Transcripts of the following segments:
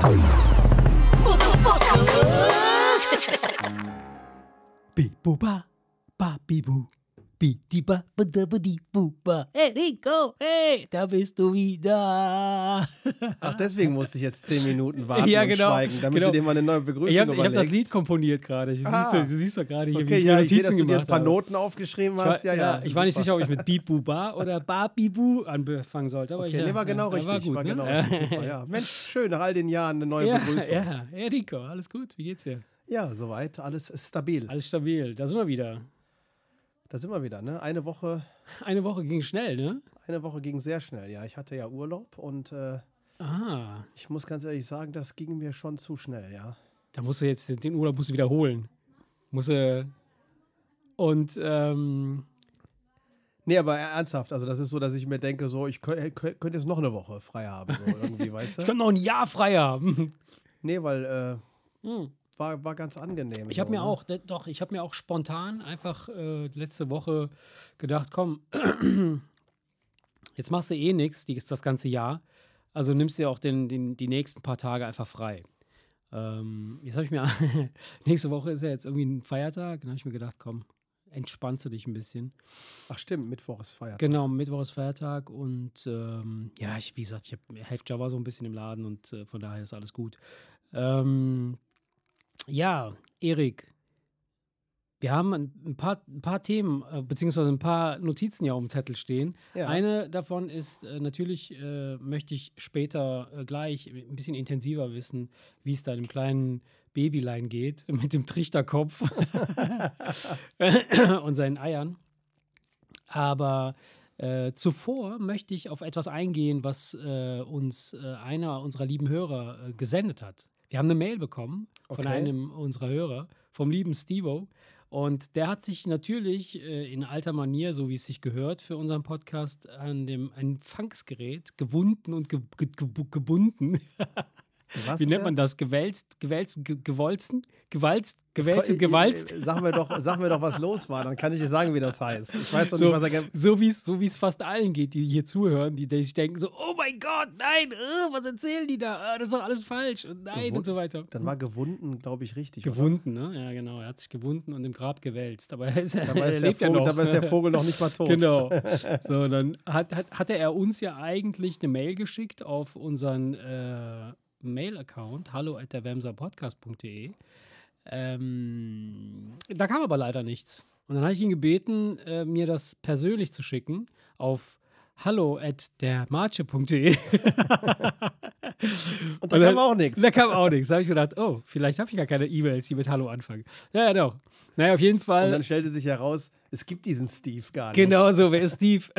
比不吧，巴比不。Hey Rico, hey, da bist du wieder. Ach, deswegen musste ich jetzt zehn Minuten warten Ja, und genau, schweigen, damit genau. du dir mal eine neue Begrüßung Ich habe hab das. Lied komponiert gerade. Du, Ah. siehst doch- du siehst doch gerade hier, wie Okay, ich ja, mir ich sehe, dass Notizen du dir ein gemacht paar habe. Noten aufgeschrieben war, hast. Ja, ja. ich war nicht sicher, ob ich mit Bibuba oder Babibu anfangen sollte. Aber Okay, ich, nee, war genau ja, richtig. War gut, war ne? genau Ja. richtig. Ja. Mensch, schön, nach all den Jahren eine neue Ja, Begrüßung. Ja. ja, ja, Rico, alles gut. Wie geht's dir? soweit, alles ist stabil. Alles stabil. Da sind wir wieder. Da sind wir wieder, ne? Eine Woche, Eine Woche ging schnell, ne? eine Woche ging sehr schnell. Ja, ich hatte ja Urlaub und äh, Ah, ich muss ganz ehrlich sagen, das ging mir schon zu schnell, ja. da musst du jetzt den Urlaub musst du wiederholen. Musst du und ähm, Nee, aber ernsthaft, also das ist so, dass ich mir denke, so, ich kö- kö- könnte jetzt noch eine Woche frei haben, so irgendwie, weißt ich du? könnte noch ein Jahr frei haben. Nee, weil äh, Hm. War, war ganz angenehm. Ich habe so, mir ne? auch, doch, ich habe mir auch spontan einfach äh, letzte Woche gedacht, komm, jetzt machst du eh nichts das ganze Jahr, also nimmst dir auch den, den, die nächsten paar Tage einfach frei. Ähm, jetzt habe ich mir, nächste Woche ist ja jetzt irgendwie ein Feiertag, dann habe ich mir gedacht, komm, entspannst du dich ein bisschen. Ach stimmt, Mittwoch ist Feiertag. Genau, Mittwoch ist Feiertag und ähm, ja, ich, wie gesagt, ich habe helfe Java so ein bisschen im Laden und äh, von daher ist alles gut. Ähm, ja, Erik, wir haben ein, paar, ein paar Themen, äh, beziehungsweise ein paar Notizen ja auf dem Zettel stehen. Ja. Eine davon ist, äh, natürlich äh, möchte ich später äh, gleich ein bisschen intensiver wissen, wie es deinem kleinen Babylein geht mit dem Trichterkopf und seinen Eiern. Aber zuvor möchte ich auf etwas eingehen, was uns einer unserer lieben Hörer gesendet hat. Wir haben eine Mail bekommen von Okay. einem unserer Hörer, vom lieben Stevo. Und der hat sich natürlich äh, in alter Manier, so wie es sich gehört, für unseren Podcast an dem Empfangsgerät gewunden und ge ge ge gebunden. Was Wie nennt man das? Gewälzt, gewälzt, ge gewolzen, gewalzt, gewälzt und Äh, gewalzt. äh, Sag mir, doch, sag mir doch, was los war, dann kann ich dir sagen, wie das heißt. Ich weiß doch So, nicht, was er so wie es so wie's fast allen geht, die hier zuhören, die, die sich denken so, oh mein Gott, nein, äh, was erzählen die da? Äh, das ist doch alles falsch und nein Gewun- und so weiter. Dann war gewunden, glaube ich, richtig. oder? gewunden, ne? Ja, genau. Er hat sich gewunden und im Grab gewälzt. Aber er, ist, Dabei ist, lebt ja Vogel, noch. dabei ist der Vogel noch nicht mal tot. Genau. So, dann hat, hat, hatte er uns ja eigentlich eine Mail geschickt auf unseren äh, Mail-Account, hallo at derwemserpodcast.de. Ähm, da kam aber leider nichts. Und dann habe ich ihn gebeten, äh, mir das persönlich zu schicken auf hallo at dermarche.de. Und da Und kam auch nichts. Da kam auch nichts. Da habe ich gedacht, oh, vielleicht habe ich ja keine E-Mails, die mit Hallo anfangen. Ja, ja, doch. Naja, auf jeden Und Fall. dann stellte sich heraus, es gibt diesen Steve gar nicht. Genau so, wer ist Steve?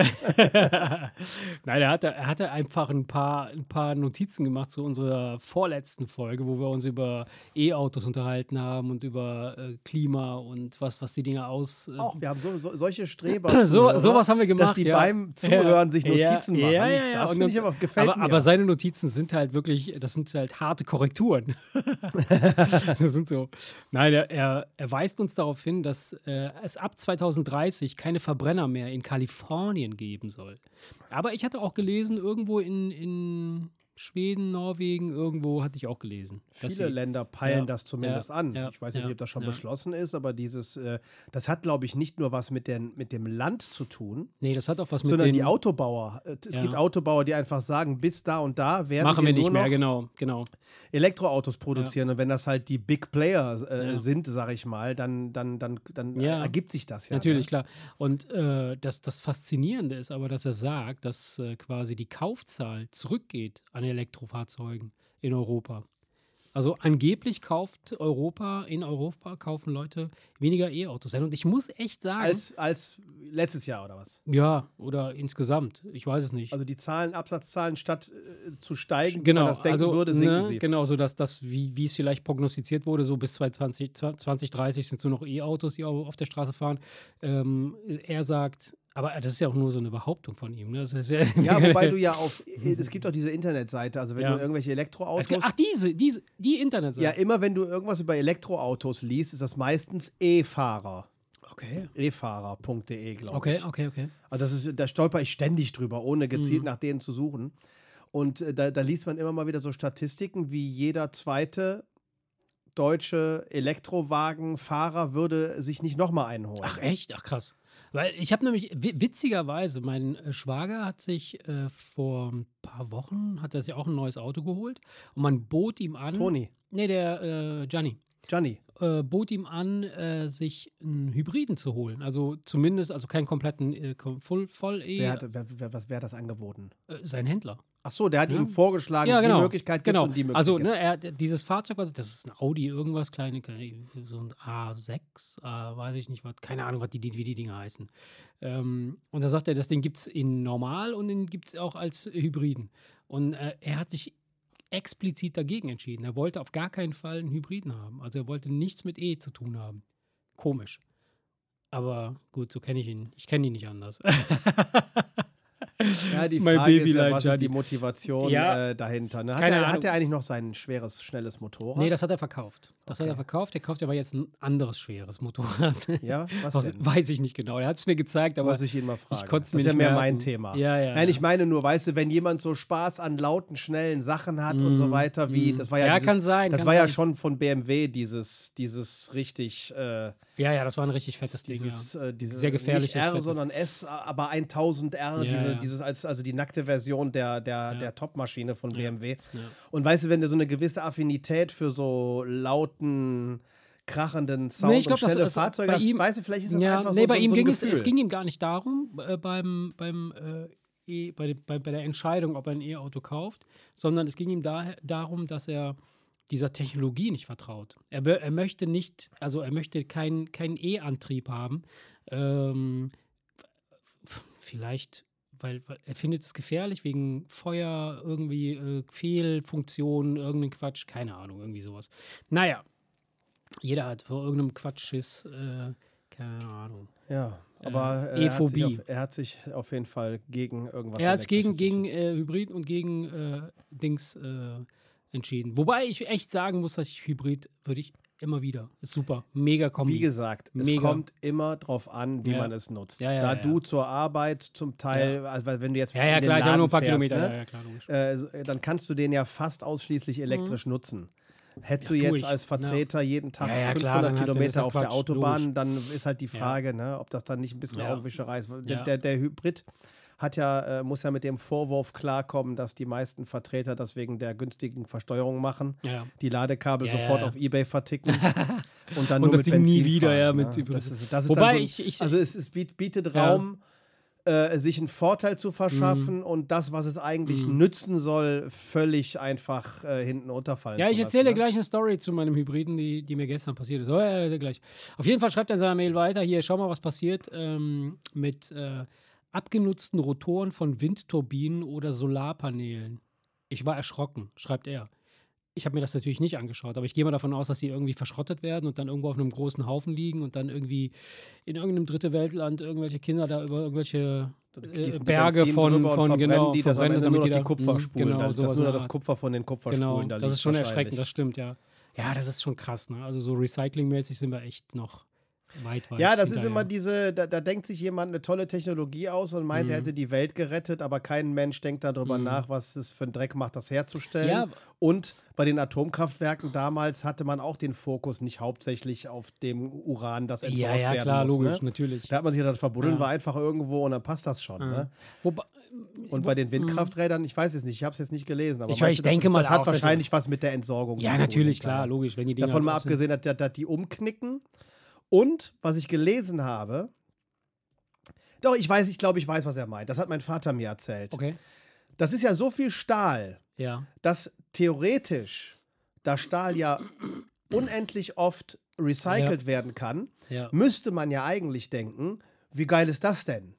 Nein, er hatte, er hatte einfach ein paar, ein paar Notizen gemacht zu unserer vorletzten Folge, wo wir uns über E-Autos unterhalten haben und über äh, Klima und was, was die Dinge aus. Äh, Auch, wir haben so, so, solche Streber. so, sowas haben wir gemacht. Dass die ja. beim Zuhören sich Ja, Notizen ja, machen. Ja, ja, ja. Das Und ich aber, gefällt aber, mir. aber seine Notizen sind halt wirklich, das sind halt harte Korrekturen. das sind so. Nein, er, er, er weist uns darauf hin, dass äh, es ab 2030 keine Verbrenner mehr in Kalifornien geben soll. Aber ich hatte auch gelesen, irgendwo in, in Schweden, Norwegen, irgendwo hatte ich auch gelesen. Viele Länder peilen Ja, das zumindest ja, an. ja, ich weiß nicht, ob das schon beschlossen ist, aber dieses, äh, das hat, glaube ich, nicht nur was mit, den, mit dem Land zu tun, Nee, das hat auch was mit sondern den. die Autobauer. Äh, Es gibt Autobauer, die einfach sagen, bis da und da werden machen wir nur nicht mehr, genau, genau. Elektroautos produzieren. Und wenn das halt die Big Player äh, sind, sage ich mal, dann, dann, dann, dann ergibt sich das ja. Natürlich, Ne? klar. Und äh, das, das Faszinierende ist aber, dass er sagt, dass äh, quasi die Kaufzahl zurückgeht an Elektrofahrzeugen in Europa. Also angeblich kauft Europa, in Europa kaufen Leute weniger E-Autos ein. Und ich muss echt sagen, Als, als letztes Jahr oder was? ja, oder insgesamt, ich weiß es nicht. Also die Zahlen, Absatzzahlen statt äh, zu steigen, genau, wie man das denken also, würde, sinken ne, sie. Genau, so dass das, wie, wie es vielleicht prognostiziert wurde, so bis 2020, 2030 sind es nur noch E-Autos, die au- auf der Straße fahren. Ähm, er sagt, aber das ist ja auch nur so eine Behauptung von ihm. Ne? Ja, Ja, wobei du ja auf, es gibt doch diese Internetseite, also wenn Ja. du irgendwelche Elektroautos, gibt- Ach, diese, diese, die Internetseite. ja, immer wenn du irgendwas über Elektroautos liest, ist das meistens E-Fahrer. okay. E-Fahrer.de, glaube Okay, ich. okay, okay. Also das ist, da stolper ich ständig drüber, ohne gezielt nach denen zu suchen. Und äh, da, da liest man immer mal wieder so Statistiken, wie jeder zweite deutsche Elektrowagenfahrer würde sich nicht nochmal einholen. Ach echt? Ach krass. Weil ich habe nämlich, wi- witzigerweise, mein äh, Schwager hat sich äh, vor ein paar Wochen, hat er sich auch ein neues Auto geholt und man bot ihm an. Toni, Nee, der äh, Gianni. Gianni. Äh, bot ihm an, äh, sich einen Hybriden zu holen. Also zumindest, also keinen kompletten äh, kom- voll, E. Wer hat, wer, wer, was, wer hat das angeboten? äh, sein Händler. Ach so, der hat Ja. ihm vorgeschlagen, Ja, genau. die Möglichkeit gibt Genau. und die Möglichkeit Also, ne, er, dieses Fahrzeug, was, das ist ein Audi, irgendwas kleine, so ein A6, äh, weiß ich nicht, was, keine Ahnung, was die, die, wie die Dinger heißen. Ähm, und da sagt er, das Ding gibt es in normal und den gibt es auch als Hybriden. Und äh, er hat sich explizit dagegen entschieden. Er wollte auf gar keinen Fall einen Hybriden haben. Also er wollte nichts mit E zu tun haben. Komisch. Aber gut, so kenne ich ihn. Ich kenne ihn nicht anders. Ja, die Frage Baby ist ja, was ist die Motivation Ja. äh, dahinter? Ne? Hat, Keine er, hat er eigentlich noch sein schweres, schnelles Motorrad? nee, das hat er verkauft. Das hat er Okay. verkauft. Er kauft aber jetzt ein anderes schweres Motorrad. ja, was Was, denn? weiß ich nicht genau. Er hat es mir gezeigt, aber Muss ich ihn mal fragen. konnt's das mir ist ja mehr merken. mein Thema. Ja, ja, Nein, ja. ich meine nur, weißt du, wenn jemand so Spaß an lauten, schnellen Sachen hat und so weiter, wie, mm. das war ja, Ja, dieses, kann sein, das kann war ja sein. schon von BMW dieses, dieses richtig, äh, ja, ja, das war ein richtig fettes dieses, Ding. Ja. äh, diese, Sehr gefährliches, nicht R, fettes- sondern S, aber 1000 R, Ja, diese, ja. dieses als, also die nackte Version der, der, Ja. der Top-Maschine von BMW. Ja. Und weißt du, wenn du so eine gewisse Affinität für so lauten, krachenden Sound Nee, ich glaub, und das schnelle ist Fahrzeuge bei ihm- weißt du, vielleicht ist das ja, einfach nee, so, bei so, ihm so ging es, Gefühl. es ging ihm gar nicht darum, äh, beim, beim äh, e, bei, bei, bei der Entscheidung, ob er ein E-Auto kauft, sondern es ging ihm da, darum, dass er dieser Technologie nicht vertraut. Er, er möchte nicht, also er möchte keinen keinen E-Antrieb haben. Ähm, vielleicht, weil, weil er findet es gefährlich wegen Feuer, irgendwie äh, Fehlfunktionen, irgendein Quatsch, keine Ahnung, irgendwie sowas. Naja, jeder hat vor irgendeinem Quatsch Schiss, äh, keine Ahnung. Ja, aber Äh, er, hat sich E-Phobie. auf, er hat sich auf jeden Fall gegen irgendwas Er hat es gegen, gegen äh, Hybrid und gegen äh, Dings äh, entschieden. Wobei ich echt sagen muss, dass ich Hybrid würde ich immer wieder. Ist super. Mega Kombi. Wie gesagt, es Mega. kommt immer drauf an, wie Ja. man es nutzt. Ja, ja, da du zur Arbeit zum Teil, also wenn du jetzt ja, ja, klar, ich habe nur ein paar Laden Kilometer. fährst, Ja, ne, klar, äh, äh, dann kannst du den ja fast ausschließlich elektrisch nutzen. Hättest du jetzt ich. als Vertreter jeden Tag Ja, ja, 500 klar, Kilometer auf der Quatsch, Autobahn, logisch. dann ist halt die. Frage, ne, ob das dann nicht ein bisschen Ja. Augenwischerei ist. Der, der, der Hybrid hat ja, äh, muss ja mit dem Vorwurf klarkommen, dass die meisten Vertreter das wegen der günstigen Versteuerung machen. Ja. Die Ladekabel Ja, sofort ja. auf Ebay verticken und dann Und nur das mit Ding nie Benzin wieder, fahren, ja, ne? mit- das ist, das ist Wobei so, ich- ich- also es, biet- bietet. Raum, äh, sich einen Vorteil zu verschaffen Mhm. und das, was es eigentlich nützen soll, völlig einfach äh, hinten runterfallen Ja, ich lassen, erzähle ne? gleich eine Story zu meinem Hybriden, die, die mir gestern passiert ist. Oh, ja, ja, gleich. Auf jeden Fall schreibt er in seiner Mail weiter. Hier, schau mal, was passiert ähm, mit äh, abgenutzten Rotoren von Windturbinen oder Solarpanelen. Ich war erschrocken, schreibt er. Ich habe mir das natürlich nicht angeschaut, aber ich gehe mal davon aus, dass sie irgendwie verschrottet werden und dann irgendwo auf einem großen Haufen liegen und dann irgendwie in irgendeinem dritte Weltland irgendwelche Kinder da über irgendwelche äh, die Berge von, von genau, die, das verbrennen, Ende damit die da- Kupferspulen, Genau, da, das ist nur das. Kupfer von den Kupferspulen. Genau, da das ist schon erschreckend, das stimmt, ja. Ja, das ist schon krass, ne? Also so recyclingmäßig sind wir echt noch Ja, das ist immer diese, da, da denkt sich jemand eine tolle Technologie aus und meint, er Mhm. hätte die Welt gerettet, aber kein Mensch denkt darüber Mhm. nach, was es für einen Dreck macht, das herzustellen. Ja. Und bei den Atomkraftwerken damals hatte man auch den Fokus nicht hauptsächlich auf dem Uran, das entsorgt Ja, ja, werden klar, muss. logisch, Ne? natürlich. Da hat man sich gedacht, verbuddeln Ja. wir einfach irgendwo und dann passt das schon. Ne? Wobei, Und bei den Windkrafträdern, ich weiß es nicht, ich habe es jetzt nicht gelesen, aber Ich- meinst ich das denke ist, mal das hat auch, wahrscheinlich was mit der Entsorgung zu ja, tun. natürlich, hinterher. klar, logisch, wenn die Davon mal abgesehen, dass, dass die umknicken. Und was ich gelesen habe, doch, ich weiß, ich glaube, ich weiß, was er meint. Das hat mein Vater mir erzählt. Okay, Das ist ja so viel Stahl, ja. dass theoretisch da Stahl ja unendlich oft recycelt werden kann, Ja. müsste man ja eigentlich denken, wie geil ist das denn?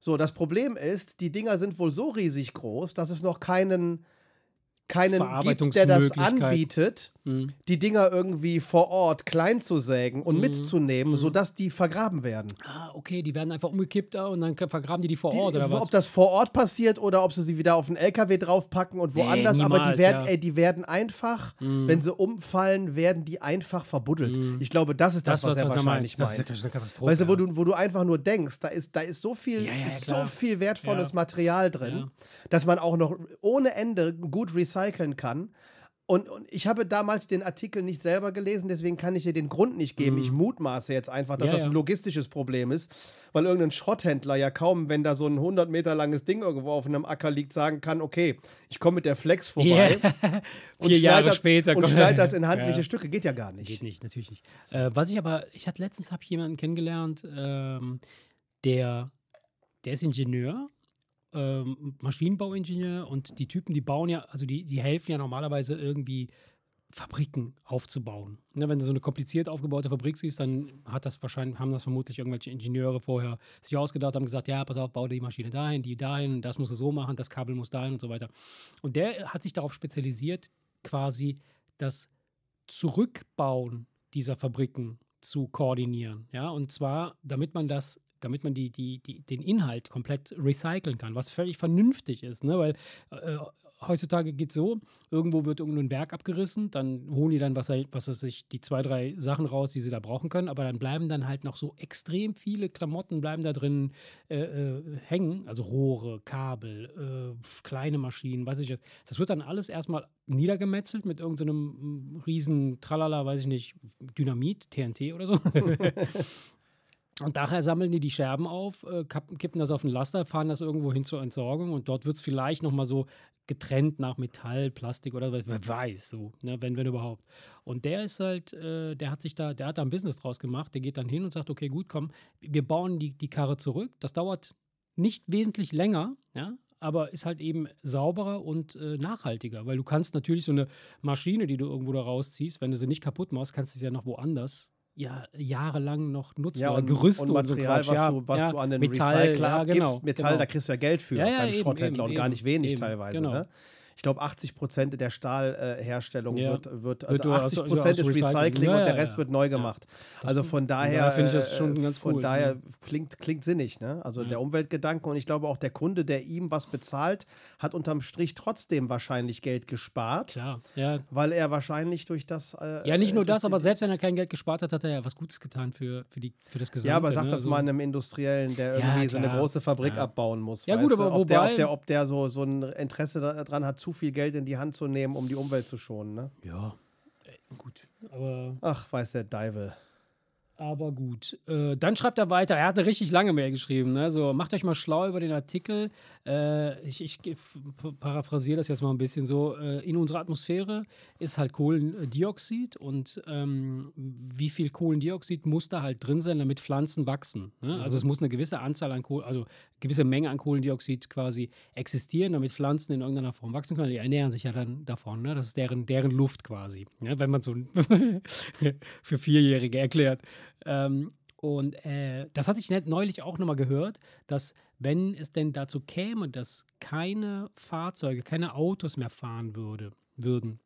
So, das Problem ist, die Dinger sind wohl so riesig groß, dass es noch keinen keinen gibt, der das anbietet, mhm. die Dinger irgendwie vor Ort klein zu sägen und mhm. mitzunehmen, mhm. sodass die vergraben werden. Ah, okay, die werden einfach umgekippt und dann vergraben die die vor Ort, die, oder was? Ob das vor Ort passiert oder ob sie sie wieder auf den LKW draufpacken und woanders, nee, niemals, aber die werden, ja. ey, die werden einfach, mhm. wenn sie umfallen, werden die einfach verbuddelt. Mhm. Ich glaube, das ist das, das was, was er wahrscheinlich meint. Das ist eine Katastrophe. Weißt du, wo, du, wo du einfach nur denkst, da ist, da ist so viel, ja, ja, so viel wertvolles Material drin, dass man auch noch ohne Ende gut recyceln kann. Und, und, ich habe damals den Artikel nicht selber gelesen, deswegen kann ich dir den Grund nicht geben. Mhm. Ich mutmaße jetzt einfach, dass ja, das ein logistisches Problem ist, weil irgendein Schrotthändler ja kaum, wenn da so ein 100 Meter langes Ding irgendwo auf einem Acker liegt, sagen kann, okay, ich komme mit der Flex vorbei. Yeah. und Vier Jahre das, später. Und schneid das in handliche ja. Stücke. Geht ja gar nicht. Geht nicht, natürlich nicht. Äh, was ich aber, ich hatte letztens habe ich jemanden kennengelernt, ähm, der, der ist Ingenieur ähm, Maschinenbauingenieur und die Typen, die bauen ja, also die, die helfen ja normalerweise irgendwie Fabriken aufzubauen. Ne, wenn du so eine kompliziert aufgebaute Fabrik siehst, dann hat das wahrscheinlich, haben das vermutlich irgendwelche Ingenieure vorher sich ausgedacht, haben gesagt, ja, pass auf, bau die Maschine dahin, die dahin, das musst du so machen, das Kabel muss dahin und so weiter. Und der hat sich darauf spezialisiert, quasi das Zurückbauen dieser Fabriken zu koordinieren. Ja, und zwar, damit man das damit man die, die, die, den Inhalt komplett recyceln kann, was völlig vernünftig ist, ne? weil äh, heutzutage geht es so, irgendwo wird irgendein Werk abgerissen, dann holen die dann, was, was weiß ich, die zwei, drei Sachen raus, die sie da brauchen können, aber dann bleiben dann halt noch so extrem viele Klamotten bleiben da drin äh, äh, hängen, also Rohre, Kabel, äh, kleine Maschinen, weiß ich jetzt. Das wird dann alles erstmal niedergemetzelt mit irgendeinem so riesen Tralala, weiß ich nicht, Dynamit, TNT oder so. Und daher sammeln die die Scherben auf, äh, kippen das auf den Laster, fahren das irgendwo hin zur Entsorgung und dort wird es vielleicht nochmal so getrennt nach Metall, Plastik oder was, wer weiß, so, ne, wenn, wenn überhaupt. Und der ist halt, äh, der hat sich da, der hat da ein Business draus gemacht, der geht dann hin und sagt, okay, gut, komm, wir bauen die, die Karre zurück. Das dauert nicht wesentlich länger, ja, aber ist halt eben sauberer und äh, nachhaltiger, weil du kannst natürlich so eine Maschine, die du irgendwo da rausziehst, wenn du sie nicht kaputt machst, kannst du sie ja noch woanders ja jahrelang noch nutzen. Ja, und, Gerüste und Material, und so was, ja, du, was ja, du an den Metall, Recycler abgibst. Genau, Metall, genau. da kriegst du ja Geld für beim eben, Schrotthändler eben, und gar nicht wenig eben, teilweise. Genau. Ne? Ich glaube, 80 Prozent der Stahlherstellung ja. wird, wird, also 80 Prozent ist Recycling ja, und der Rest wird neu gemacht. also von daher, finde ich das schon äh, ganz von cool, daher klingt, klingt sinnig. Ne? Also der Umweltgedanke und ich glaube auch der Kunde, der ihm was bezahlt, hat unterm Strich trotzdem wahrscheinlich Geld gespart. Klar, ja. Weil er wahrscheinlich durch das. Äh, ja, nicht nur das, aber selbst wenn er kein Geld gespart hat, hat er ja was Gutes getan für, für, die, für das Gesamte. Ja, aber sag ne? das also, mal einem Industriellen, der irgendwie so eine große Fabrik abbauen muss. Ja, gut, aber ob wobei, der, ob der, ob der so, so ein Interesse daran hat, zu viel Geld in die Hand zu nehmen, um die Umwelt zu schonen. Ne? Ja, gut. Aber Ach, weiß der Deivel. Aber gut. Äh, dann schreibt er weiter. Er hat eine richtig lange Mail geschrieben. Ne? So, macht euch mal schlau über den Artikel. Äh, ich, ich paraphrasiere das jetzt mal ein bisschen so. Äh, in unserer Atmosphäre ist halt Kohlendioxid und ähm, wie viel Kohlendioxid muss da halt drin sein, damit Pflanzen wachsen. Ne? Mhm. Also es muss eine gewisse Anzahl an Kohl, also gewisse Menge an Kohlendioxid quasi existieren, damit Pflanzen in irgendeiner Form wachsen können. Die ernähren sich ja dann davon. Ne? Das ist deren, deren Luft quasi. Ne? Wenn man so für Vierjährige erklärt. Ähm, und äh, das hatte ich neulich auch nochmal gehört, dass wenn es denn dazu käme, dass keine Fahrzeuge, keine Autos mehr fahren würde, würden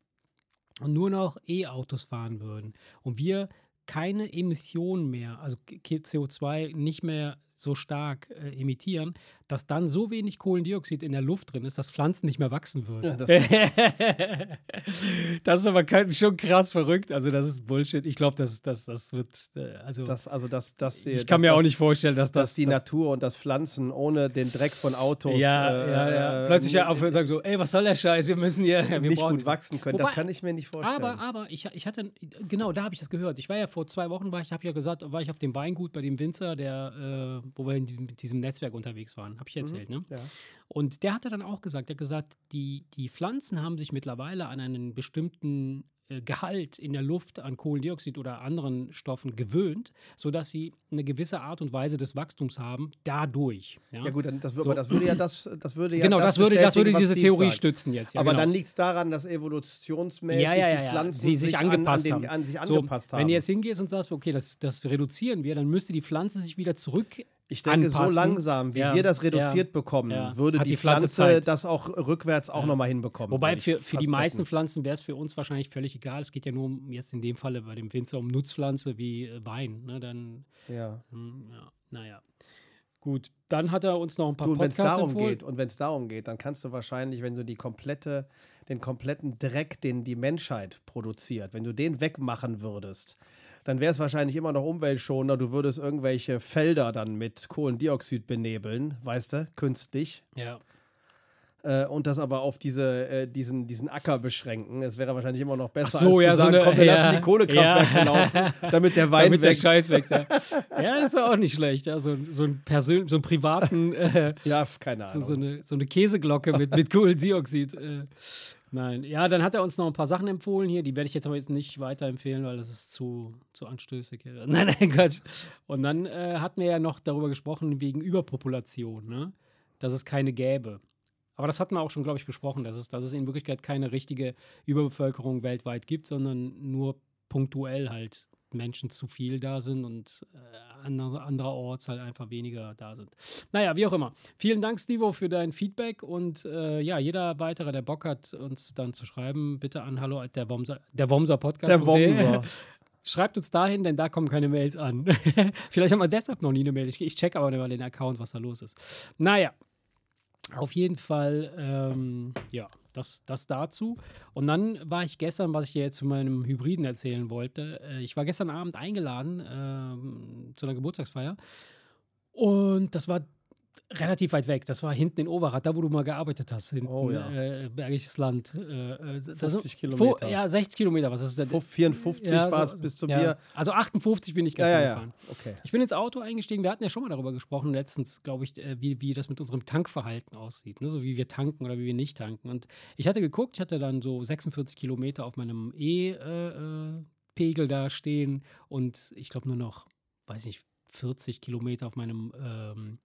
und nur noch E-Autos fahren würden und wir keine Emissionen mehr, also CO2 nicht mehr so stark äh, emittieren, dass dann so wenig Kohlendioxid in der Luft drin ist, dass Pflanzen nicht mehr wachsen würden. Ja, das, das, ist aber schon krass verrückt. Also, das ist Bullshit. Ich glaube, das, das, das wird. Äh, also, das, also das, das, ich kann mir auch nicht vorstellen, dass das. Dass die Natur und das Pflanzen ohne den Dreck von Autos. Ja, äh, ja, ja. Plötzlich ja aufhören sagen so: Ey, was soll der Scheiß? Wir müssen hier. Wir nicht gut wachsen können. Wobei, das kann ich mir nicht vorstellen. Aber, aber ich, ich hatte. Genau, da habe ich das gehört. Ich war ja vor zwei Wochen, war ich, habe ja gesagt, war ich auf dem Weingut bei dem Winzer, der, äh, wo wir mit diesem Netzwerk unterwegs waren. Habe ich mhm, erzählt, mhm, ne? Ja. Und der hatte dann auch gesagt, er hat gesagt, die, die Pflanzen haben sich mittlerweile an einen bestimmten äh, Gehalt in der Luft an Kohlendioxid oder anderen Stoffen gewöhnt, sodass sie eine gewisse Art und Weise des Wachstums haben, dadurch. Ja, ja gut, dann das, so. das würde ja das, das würde ja Genau, das, das würde, das würde diese Theorie sagt. stützen jetzt. Ja, Aber genau. dann liegt es daran, dass evolutionsmäßig ja, die Pflanzen sie sich, sich angepasst an, den, an sich angepasst so, haben. Wenn du jetzt hingehst und sagst, okay, das, das reduzieren wir, dann müsste die Pflanze sich wieder zurück ich denke, anpassen. so langsam, wie ja, wir das reduziert ja, bekommen, ja. würde die, die, Pflanze, Pflanze das auch rückwärts auch ja. nochmal hinbekommen. Wobei für, für die meisten wetten. Pflanzen wäre es für uns wahrscheinlich völlig egal. Es geht ja nur um, jetzt in dem Falle bei dem Winzer um Nutzpflanze wie äh, Wein. Ne? Dann, ja. Mh, hm, ja. Naja. Gut, dann hat er uns noch ein paar du, Podcasts darum empfohlen. geht Und wenn es darum geht, dann kannst du wahrscheinlich, wenn du die komplette, den kompletten Dreck, den die Menschheit produziert, wenn du den wegmachen würdest, dann wäre es wahrscheinlich immer noch umweltschonender. Du würdest irgendwelche Felder dann mit Kohlendioxid benebeln, weißt du, künstlich. Ja. Äh, und das aber auf diese, äh, diesen, diesen Acker beschränken. Es wäre wahrscheinlich immer noch besser, so, als ja, zu sagen, so eine, komm, wir ja, lassen die Kohlekraftwerke ja. laufen, damit der Wein damit wächst. Der Scheiß wächst ja. ja, das ist auch nicht schlecht. Ja, so, so, ein Persön so einen privaten äh, Ja, keine Ahnung. So, so, eine, so eine Käseglocke mit, mit Kohlendioxid. Nein, ja, dann hat er uns noch ein paar Sachen empfohlen hier, die werde ich jetzt aber jetzt nicht weiterempfehlen, weil das ist zu, zu anstößig. Nein, nein, Quatsch. Und dann äh, hatten wir ja noch darüber gesprochen, wegen Überpopulation, ne? dass es keine gäbe. Aber das hatten wir auch schon, glaube ich, besprochen, dass es, dass es in Wirklichkeit keine richtige Überbevölkerung weltweit gibt, sondern nur punktuell halt Menschen zu viel da sind und äh, andere, andererorts halt einfach weniger da sind. Naja, wie auch immer. Vielen Dank, Stevo, für dein Feedback und äh, ja, jeder weitere, der Bock hat, uns dann zu schreiben, bitte an hallo der Womser, der Womser Podcast. Der Womser. Schreibt uns dahin, denn da kommen keine Mails an. Vielleicht haben wir deshalb noch nie eine Mail. Ich, ich check aber mal den Account, was da los ist. Naja, auf jeden Fall, ähm, ja, das, das dazu. Und dann war ich gestern, was ich dir jetzt zu meinem Hybriden erzählen wollte, äh, ich war gestern Abend eingeladen äh, zu einer Geburtstagsfeier. Und das war relativ weit weg. Das war hinten in Overath, da wo du mal gearbeitet hast. Hinten, oh ja. Äh, Bergisches Land. Äh, 50 äh, Kilometer. ja, 60 Kilometer. Was ist das? 54 ja, war es so, bis zu ja. mir. Also 58 bin ich gestern ja, gefahren. Okay. Ich bin ins Auto eingestiegen. Wir hatten ja schon mal darüber gesprochen, letztens, glaube ich, äh, wie, wie das mit unserem Tankverhalten aussieht. Ne? So wie wir tanken oder wie wir nicht tanken. Und ich hatte geguckt, ich hatte dann so 46 Kilometer auf meinem E-Pegel da stehen und ich glaube nur noch, weiß nicht, 40 Kilometer auf meinem ähm,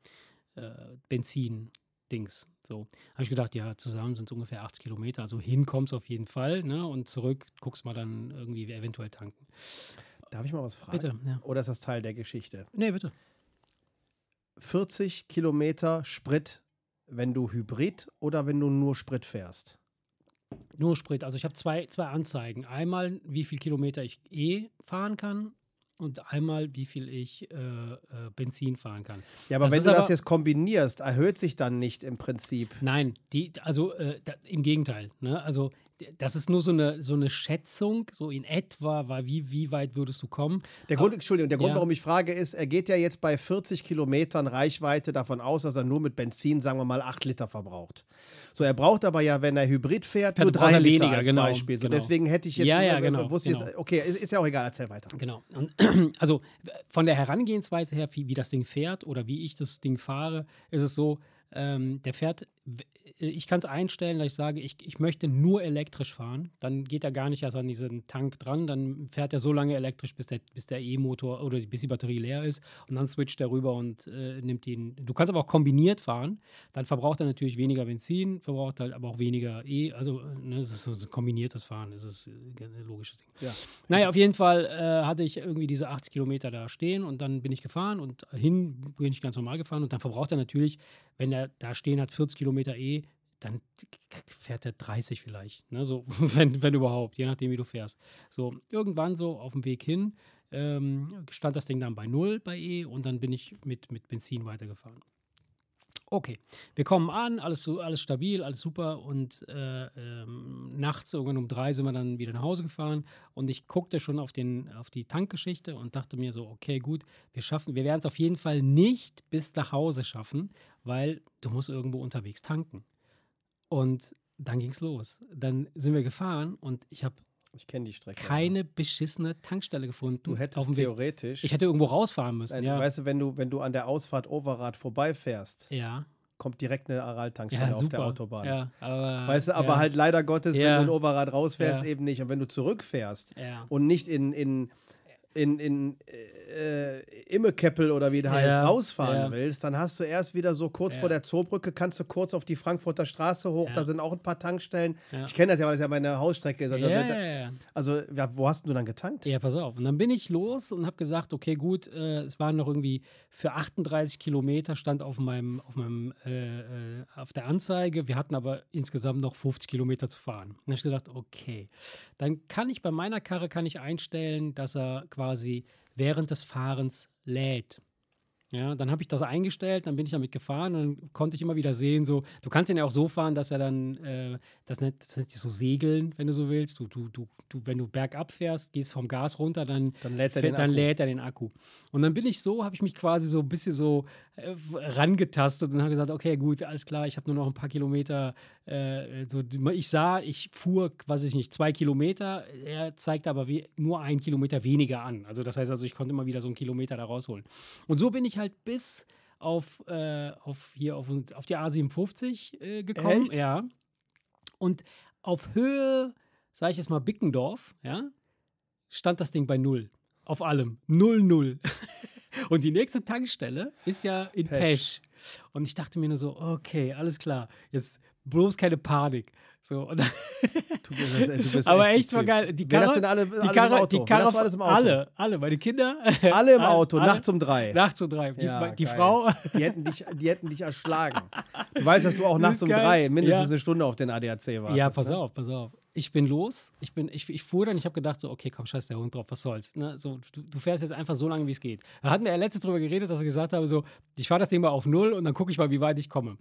äh, Benzin-Dings. So. Habe ich gedacht, ja, zusammen sind es ungefähr 80 Kilometer. Also hinkommst auf jeden Fall, ne? Und zurück guckst mal dann irgendwie eventuell tanken. Darf ich mal was fragen? Bitte, ja. Oder ist das Teil der Geschichte? Nee, bitte. 40 Kilometer Sprit, wenn du Hybrid oder wenn du nur Sprit fährst? Nur Sprit. Also ich habe zwei, zwei Anzeigen. Einmal, wie viel Kilometer ich eh fahren kann und einmal, wie viel ich äh, äh, Benzin fahren kann. Ja, aber das wenn du das jetzt kombinierst, erhöht sich dann nicht im Prinzip. Nein, die, also äh, da, im Gegenteil. Ne? Also das ist nur so eine, so eine Schätzung, so in etwa, war wie, wie weit würdest du kommen? Der Grund, Entschuldigung, der Grund, ja. warum ich frage, ist, er geht ja jetzt bei 40 Kilometern Reichweite davon aus, dass er nur mit Benzin, sagen wir mal, 8 Liter verbraucht. So, er braucht aber ja, wenn er Hybrid fährt, nur 3 Liter weniger, als genau, Beispiel. So, genau. Deswegen hätte ich jetzt, ja, ja, genau, wusste genau. Jetzt, okay, ist, ist, ja auch egal, erzähl weiter. Genau. Und, also von der Herangehensweise her, wie, wie das Ding fährt oder wie ich das Ding fahre, ist es so, ähm, der fährt ich kann es einstellen, dass ich sage, ich, ich möchte nur elektrisch fahren. Dann geht er gar nicht erst an diesen Tank dran. Dann fährt er so lange elektrisch, bis der, bis der E-Motor oder bis die Batterie leer ist. Und dann switcht er rüber und äh, nimmt ihn. Du kannst aber auch kombiniert fahren. Dann verbraucht er natürlich weniger Benzin, verbraucht halt aber auch weniger E. Also, ne, es ist so ein kombiniertes Fahren. Das ist äh, ein logisches Ding. Ja. Naja, auf jeden Fall äh, hatte ich irgendwie diese 80 Kilometer da stehen und dann bin ich gefahren und hin bin ich ganz normal gefahren. Und dann verbraucht er natürlich, wenn er da stehen hat, 40 Kilometer E dann fährt er 30 vielleicht, ne? so, wenn, wenn überhaupt, je nachdem, wie du fährst. So, irgendwann so auf dem Weg hin ähm, stand das Ding dann bei Null bei E und dann bin ich mit, mit Benzin weitergefahren. Okay, wir kommen an, alles, alles stabil, alles super und äh, ähm, nachts irgendwann um drei sind wir dann wieder nach Hause gefahren und ich guckte schon auf, den, auf die Tankgeschichte und dachte mir so, okay, gut, wir schaffen, wir werden es auf jeden Fall nicht bis nach Hause schaffen, weil du musst irgendwo unterwegs tanken. Und dann ging es los. Dann sind wir gefahren und ich habe ich kenne die Strecke. Keine ja. beschissene Tankstelle gefunden. Du hättest theoretisch. Ich hätte irgendwo rausfahren müssen. Nein, ja. Weißt du, wenn du, wenn du an der Ausfahrt Overath vorbeifährst, ja. kommt direkt eine Aral-Tankstelle ja, auf der Autobahn. Ja, aber, weißt du, aber halt leider Gottes, wenn du in Overath rausfährst, eben nicht. Und wenn du zurückfährst und nicht in, in, in, in, äh, Immekeppel oder wie der heißt, ja, rausfahren ja. willst, dann hast du erst wieder so kurz ja. vor der Zoobrücke, kannst du kurz auf die Frankfurter Straße hoch, da sind auch ein paar Tankstellen. Ich kenne das ja, weil das ja meine Hausstrecke ist. Also, also wo hast du dann getankt? Ja, pass auf. Und dann bin ich los und habe gesagt, okay, gut, äh, es waren noch irgendwie für 38 Kilometer stand auf meinem, auf meinem, äh, äh, auf der Anzeige. Wir hatten aber insgesamt noch 50 Kilometer zu fahren. Und dann habe ich gedacht, okay, dann kann ich bei meiner Karre kann ich einstellen, dass er quasi während des Fahrens lädt. Ja, dann habe ich das eingestellt, dann bin ich damit gefahren und dann konnte ich immer wieder sehen, so, du kannst ihn ja auch so fahren, dass er dann, äh, das nennt, sich so segeln, wenn du so willst. Du, du, du, du, wenn du bergab fährst, gehst vom Gas runter, dann, dann, lädt er, den dann lädt er den Akku. Und dann bin ich so, habe ich mich quasi so ein bisschen so äh, rangetastet und habe gesagt, okay, gut, alles klar, ich habe nur noch ein paar Kilometer. Äh, so, ich sah, ich fuhr, weiß ich nicht, zwei Kilometer, er zeigte aber wie, nur einen Kilometer weniger an. Also das heißt also, ich konnte immer wieder so einen Kilometer da rausholen. Und so bin ich halt bis auf, äh, auf hier auf, auf die A57 äh, gekommen. Echt? Ja. Und auf Höhe, sage ich jetzt mal, Bickendorf, ja, stand das Ding bei null. Auf allem. Null, null. Und die nächste Tankstelle ist ja in Pesch. Pesch. Und ich dachte mir nur so, okay, alles klar, jetzt bloß keine Panik. So, und du bist, du bist aber echt, echt war geil. Die Karre, sind alle, die Karre, im Auto? Die Karre, alles im Auto? Alle, alle, meine Kinder. Alle im Auto, alle, nachts um drei. Nachts um drei. Die, ja, die Frau. Die hätten, dich, die hätten dich erschlagen. Du weißt, dass du auch nachts um drei mindestens ja. eine Stunde auf den ADAC warst. Ja, pass ne? auf, pass auf. Ich bin los, ich, bin, ich, ich fuhr dann, ich habe gedacht, so, okay, komm, scheiß der Hund drauf, was soll's. Ne? So, du, du, fährst jetzt einfach so lange, wie es geht. Da hatten wir ja letztens drüber geredet, dass ich gesagt habe, so, ich fahre das Ding mal auf Null und dann gucke ich mal, wie weit ich komme.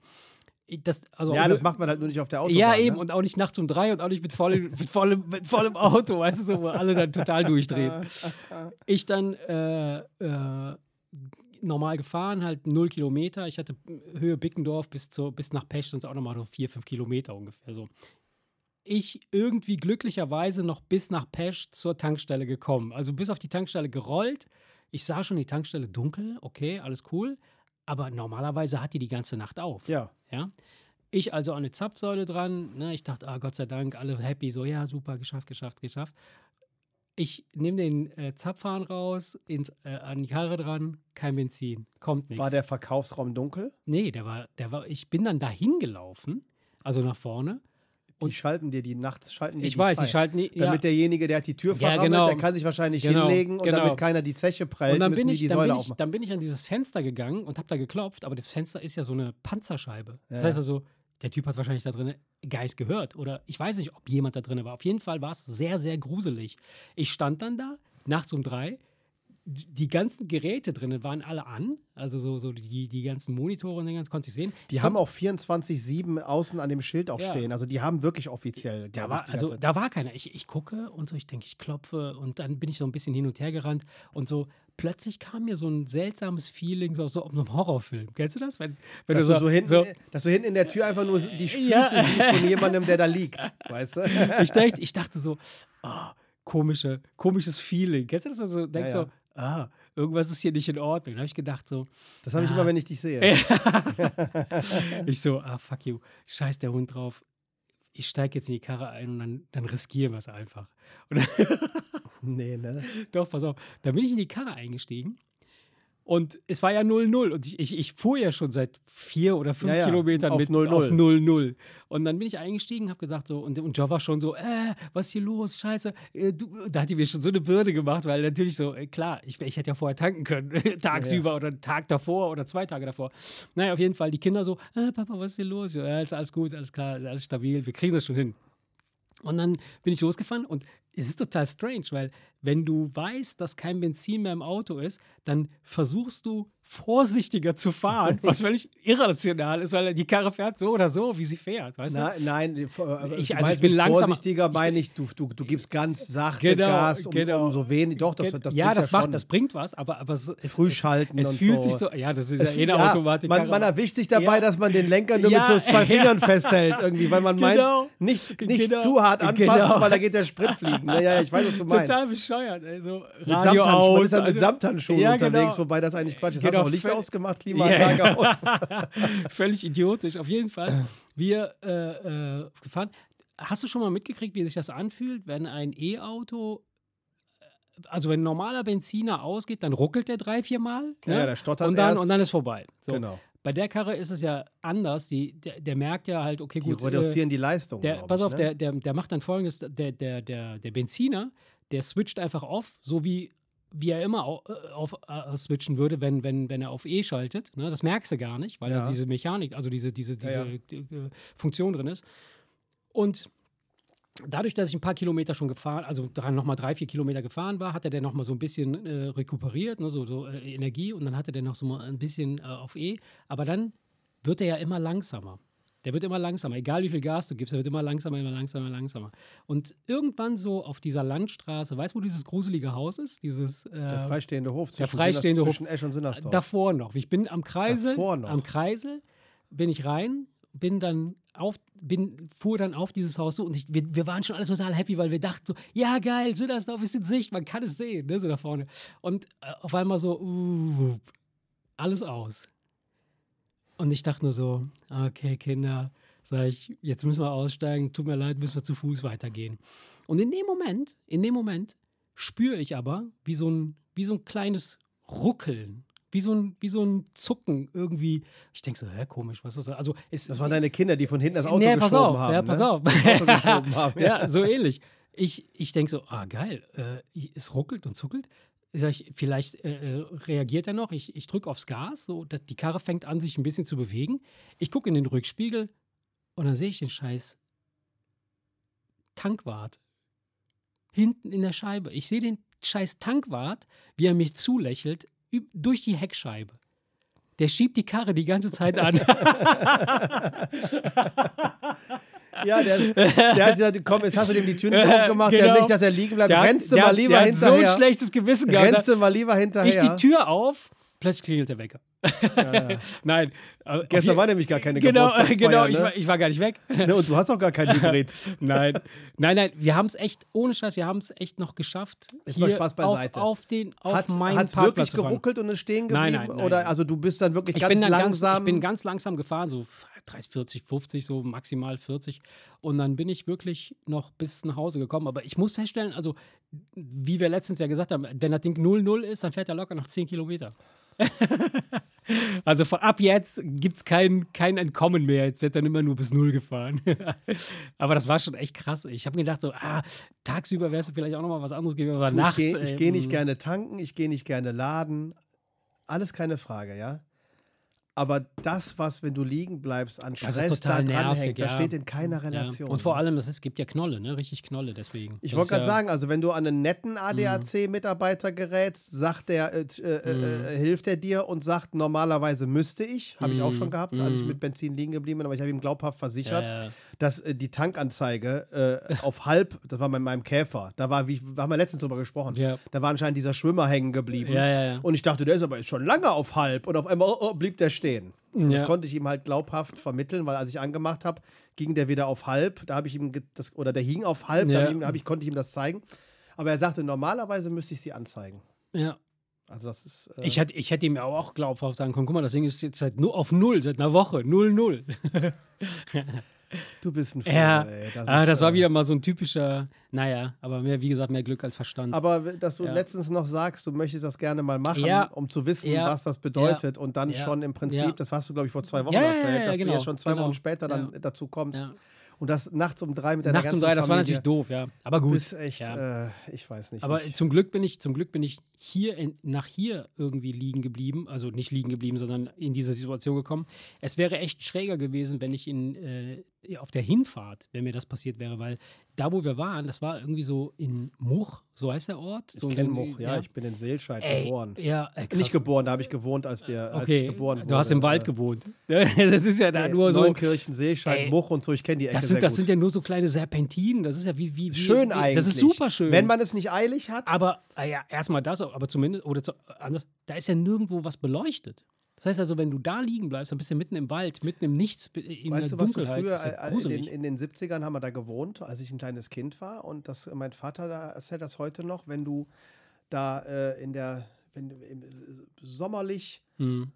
Das, also ja, das macht man halt nur nicht auf der Autobahn. Ja, eben, ne? und auch nicht nachts um drei und auch nicht mit vollem, mit vollem, mit vollem Auto, weißt du, so, wo alle dann total durchdrehen. Ich dann äh, äh, normal gefahren, halt null Kilometer. Ich hatte Höhe Bickendorf bis, zu, bis nach Pech, sonst auch nochmal so vier, fünf Kilometer ungefähr. So. Ich irgendwie glücklicherweise noch bis nach Pesch zur Tankstelle gekommen. Also bis auf die Tankstelle gerollt. Ich sah schon die Tankstelle dunkel, okay, alles cool. Aber normalerweise hat die die ganze Nacht auf. Ja. ja? Ich also an eine Zapfsäule dran. Ne? Ich dachte, ah, Gott sei Dank, alle happy. So, ja, super, geschafft, geschafft, geschafft. Ich nehme den äh, Zapfhahn raus, ins, äh, an die Karre dran, kein Benzin, kommt nichts. War der Verkaufsraum dunkel? Nee, der war, der war, ich bin dann dahin gelaufen, also nach vorne, und die schalten dir die nachts, schalten dir Ich weiß, frei. die schalten die, ja. Damit derjenige, der hat die Tür verrammelt, ja, genau. der kann sich wahrscheinlich genau, hinlegen und genau. damit keiner die Zeche prellt, und dann müssen bin ich, die, die Säule bin ich, Dann bin ich an dieses Fenster gegangen und habe da geklopft, aber das Fenster ist ja so eine Panzerscheibe. Das ja. heißt also, der Typ hat wahrscheinlich da drin Geist gehört oder ich weiß nicht, ob jemand da drin war. Auf jeden Fall war es sehr, sehr gruselig. Ich stand dann da, nachts um drei, die ganzen Geräte drinnen waren alle an, also so, so die, die ganzen Monitore und den ganzen konnte ich sehen. Die haben auch 24-7 außen an dem Schild auch ja. stehen. Also die haben wirklich offiziell. Da war, also da war keiner. Ich, ich gucke und so, ich denke, ich klopfe und dann bin ich so ein bisschen hin und her gerannt und so plötzlich kam mir so ein seltsames Feeling, so, so auf einem Horrorfilm. Kennst du das? Wenn, wenn dass, du so, so hinten, so, dass du hinten in der Tür einfach nur die Füße ja. siehst von jemandem, der da liegt. Weißt du? ich, dachte, ich dachte so, oh, komische, komisches Feeling. Kennst du das? Also, denkst ja, ja. so, ah, irgendwas ist hier nicht in Ordnung. Da habe ich gedacht so. Das habe ich immer, wenn ich dich sehe. ich so, ah, fuck you, scheiß der Hund drauf. Ich steige jetzt in die Karre ein und dann, dann riskieren wir es einfach. nee, ne? Doch, pass auf. Da bin ich in die Karre eingestiegen und es war ja 0-0 und ich, ich, ich, fuhr ja schon seit vier oder fünf ja, ja. Kilometern auf mit 0 -0. auf 0-0. Und dann bin ich eingestiegen, habe gesagt so, und, und Joe war schon so, äh, was ist hier los, scheiße. Äh, da hat die mir schon so eine Bürde gemacht, weil natürlich so, äh, klar, ich, ich hätte ja vorher tanken können, tagsüber ja, oder einen Tag davor oder zwei Tage davor. Naja, auf jeden Fall, die Kinder so, äh, Papa, was ist hier los? Ja, ist alles gut, alles klar, ist alles stabil, wir kriegen das schon hin. Und dann bin ich losgefahren und es ist total strange, weil wenn du weißt, dass kein Benzin mehr im Auto ist, dann versuchst du vorsichtiger zu fahren, was völlig irrational ist, weil die Karre fährt so oder so, wie sie fährt, weißt du? Nein, nein ich, also ich bin langsam. Vorsichtiger meine ich, du, du, du gibst ganz sachte genau, Gas, um, genau. um so wenig, doch, das, das Ja, das macht, das bringt was, aber, aber es, Frühschalten es, es fühlt so. sich so, ja, das ist es, ja ja, Automatik. Man, man, erwischt sich dabei, ja. dass man den Lenker nur ja, mit so zwei Fingern festhält irgendwie, weil man genau, meint, nicht, nicht genau, zu hart anfassen, genau. weil da geht der Sprit fliegen. Ja, ja, ich weiß, was du meinst. Total bescheuert, also Radio aus. Man ist dann mit also Samthandschuhen unterwegs, genau. wobei das eigentlich Quatsch ist. Hast du auch Licht ausgemacht? Klimaanlage yeah. aus. Völlig idiotisch. Auf jeden Fall. Wir äh, äh, gefahren. Hast du schon mal mitgekriegt, wie sich das anfühlt, wenn ein E-Auto also wenn ein normaler Benziner ausgeht, dann ruckelt der drei, vier Mal. Ne? Ja, der stottert und dann, erst. Und dann ist vorbei. So. Genau. Bei der Karre ist es ja anders. Die, der, der merkt ja halt, okay, Die gut. reduzieren die Leistung. Der, pass ich, auf, ne? der, der, der macht dann folgendes: der, der, der, der Benziner, der switcht einfach off, so wie, wie er immer au- äh, auf, äh, switchen würde, wenn, wenn, wenn er auf E schaltet. Ne? Das merkst du gar nicht, weil Ja. da diese Mechanik, also diese, diese, diese Ja, äh, Funktion drin ist. Und dadurch, dass ich ein paar Kilometer schon gefahren, also nochmal drei, vier Kilometer gefahren war, hatte der nochmal so ein bisschen äh, rekuperiert, ne, so, so äh, Energie und dann hatte der noch so mal ein bisschen äh, auf E. Aber dann wird er ja immer langsamer. Der wird immer langsamer, egal wie viel Gas du gibst, er wird immer langsamer, immer langsamer, langsamer. Und irgendwann so auf dieser Landstraße, weißt du, wo dieses gruselige Haus ist? Dieses, äh, Der freistehende Hof der zwischen, freistehende Sinner, Hof. zwischen Esch und Sinnersdorf. Davor noch. Ich bin am Kreisel, am Kreisel bin ich rein, bin dann auf, bin, fuhr dann auf dieses Haus so und ich, wir, wir waren schon alle total happy, weil wir dachten so, ja geil, Sinnersdorf ist in Sicht, man kann es sehen, ne, so da vorne. Und äh, auf einmal so, uh, alles aus. Und ich dachte nur so, okay, Kinder, sag ich, jetzt müssen wir aussteigen, tut mir leid, müssen wir zu Fuß weitergehen. Und in dem Moment, in dem Moment spüre ich aber, wie so ein, wie so ein kleines Ruckeln, wie so ein, wie so ein Zucken irgendwie. Ich denke so, hä, komisch, was ist das? Also, es, das waren deine Kinder, die von hinten das Auto nee, geschoben auf, haben. ja, ne? pass auf. Auto geschoben haben. ja, so ähnlich. Ich, ich denke so, ah, geil, äh, es ruckelt und zuckelt. Ich, vielleicht äh, äh, reagiert er noch. Ich, ich drücke aufs Gas, so, dass die Karre fängt an, sich ein bisschen zu bewegen. Ich gucke in den Rückspiegel und dann sehe ich den scheiß Tankwart hinten in der Scheibe. Ich sehe den scheiß Tankwart, wie er mich zulächelt, durch die Heckscheibe. Der schiebt die Karre die ganze Zeit an. Ja, der, der hat gesagt, komm, jetzt hast du dem die Tür nicht aufgemacht, genau. der nicht, dass er liegen bleibt. Der hat- Rennst du mal lieber der hat so ein hinterher. schlechtes Gewissen gehabt. Rennst du mal lieber hinterher. Ich die Tür auf, plötzlich klingelt der Wecker. Ja, ja. Nein. äh, auf Gestern war nämlich gar keine Genau, Geburtstagsfeier, genau ne? ich, war, ich war gar nicht weg. Ne, Und du hast auch gar kein Hybrid. nein, nein, nein, wir haben es echt, ohne Scheiß, wir haben es echt noch geschafft. Jetzt mal Spaß auf, beiseite. auf, den, auf Hat meinen es Parkplatz wirklich geruckelt und ist stehen geblieben? Nein, nein, nein, Oder also du bist dann wirklich Ich ganz bin dann langsam. Ganz, ich bin ganz langsam gefahren, so 30, 40, 50, so maximal 40. Und dann bin ich wirklich noch bis nach Hause gekommen. Aber ich muss feststellen, also, wie wir letztens ja gesagt haben, wenn das Ding 0-0 ist, dann fährt er locker noch 10 Kilometer. Also von ab jetzt gibt es kein, kein Entkommen mehr. Jetzt wird dann immer nur bis 0 gefahren. Aber das war schon echt krass. Ich habe mir gedacht, so, ah, tagsüber wärst du vielleicht auch noch mal was anderes gewesen, aber Du, nachts. ich gehe geh nicht mm. gerne tanken, ich gehe nicht gerne laden. Alles keine Frage, ja. Aber das, was, wenn du liegen bleibst, an Das Stress ist total da nervig, das ja. steht in keiner Ja. Relation. Und vor allem, das ist, gibt ja Knolle, ne? Richtig Knolle, deswegen. Ich Das wollte gerade ja- sagen, also wenn du an einen netten ADAC-Mitarbeiter gerätst, sagt der, äh, äh, äh, hilft er dir und sagt, normalerweise müsste ich, habe ich auch schon gehabt, als ich mit Benzin liegen geblieben bin, aber ich habe ihm glaubhaft versichert, Ja, ja. dass äh, die Tankanzeige äh, auf halb, das war bei meinem Käfer, da war, wie, da haben wir letztens drüber gesprochen, Ja. da war anscheinend dieser Schwimmer hängen geblieben. Ja, ja, ja. Und ich dachte, der ist aber jetzt schon lange auf halb. Und auf einmal oh, oh, blieb der stehen. Und Ja. Das konnte ich ihm halt glaubhaft vermitteln, weil als ich angemacht habe, ging der wieder auf halb. Da habe ich ihm das, oder der hing auf halb, da Ja. hab ich, hab ich, konnte ich ihm das zeigen. Aber er sagte, normalerweise müsste ich sie anzeigen. ja. Also das ist. Äh, Ich hätte, ich hätte ihm auch glaubhaft sagen können, guck mal, das Ding ist jetzt seit nur auf Null, seit einer Woche, Null, Null. du bist ein Vogel, Ja, ey. ah, ist, das war äh, wieder mal so ein typischer, naja, aber mehr, wie gesagt, mehr Glück als Verstand. Aber dass du Ja. letztens noch sagst, du möchtest das gerne mal machen, Ja. um zu wissen, was das bedeutet und dann schon im Prinzip, das hast du, glaube ich, vor zwei Wochen erzählt, dass du genau, jetzt schon zwei genau. Wochen später dann dazu kommst. Und das nachts um drei mit deiner Nachts um ganzen drei, das war natürlich doof, ja. Aber Du gut. bist echt, ja. äh, ich weiß nicht. Aber ich, zum Glück bin ich, zum Glück bin ich hier in, nach hier irgendwie liegen geblieben, also nicht liegen geblieben, sondern in diese Situation gekommen. Es wäre echt schräger gewesen, wenn ich in, äh, auf der Hinfahrt, wenn mir das passiert wäre, weil da, wo wir waren, das war irgendwie so in Much, so heißt der Ort. So ich kenne Much, ja, ich bin in Seelscheid Ey, geboren. Ja, krass. Nicht geboren, da habe ich gewohnt, als wir als ich Okay, geboren wurde. du hast im Wald Äh, gewohnt. das ist ja da nee, nur so. Neunkirchen, Seelscheid, Ey, Much und so, ich kenne die Ecke Das sind, das gut. sind ja nur so kleine Serpentinen. Das ist ja wie. wie, wie schön wie, eigentlich. Das ist super schön. Wenn man es nicht eilig hat, Aber ah ja, erstmal das, aber zumindest, oder zu, anders, da ist ja nirgendwo was beleuchtet. Das heißt also, wenn du da liegen bleibst, dann bist du mitten im Wald, mitten im Nichts, in Weißt der du, was du Dunkelheit. früher, das ist ja äh, in, in den 70ern haben wir da gewohnt, als ich ein kleines Kind war. Und das, mein Vater da erzählt das heute noch, wenn du da äh, in der, wenn du im, äh, sommerlich Hm.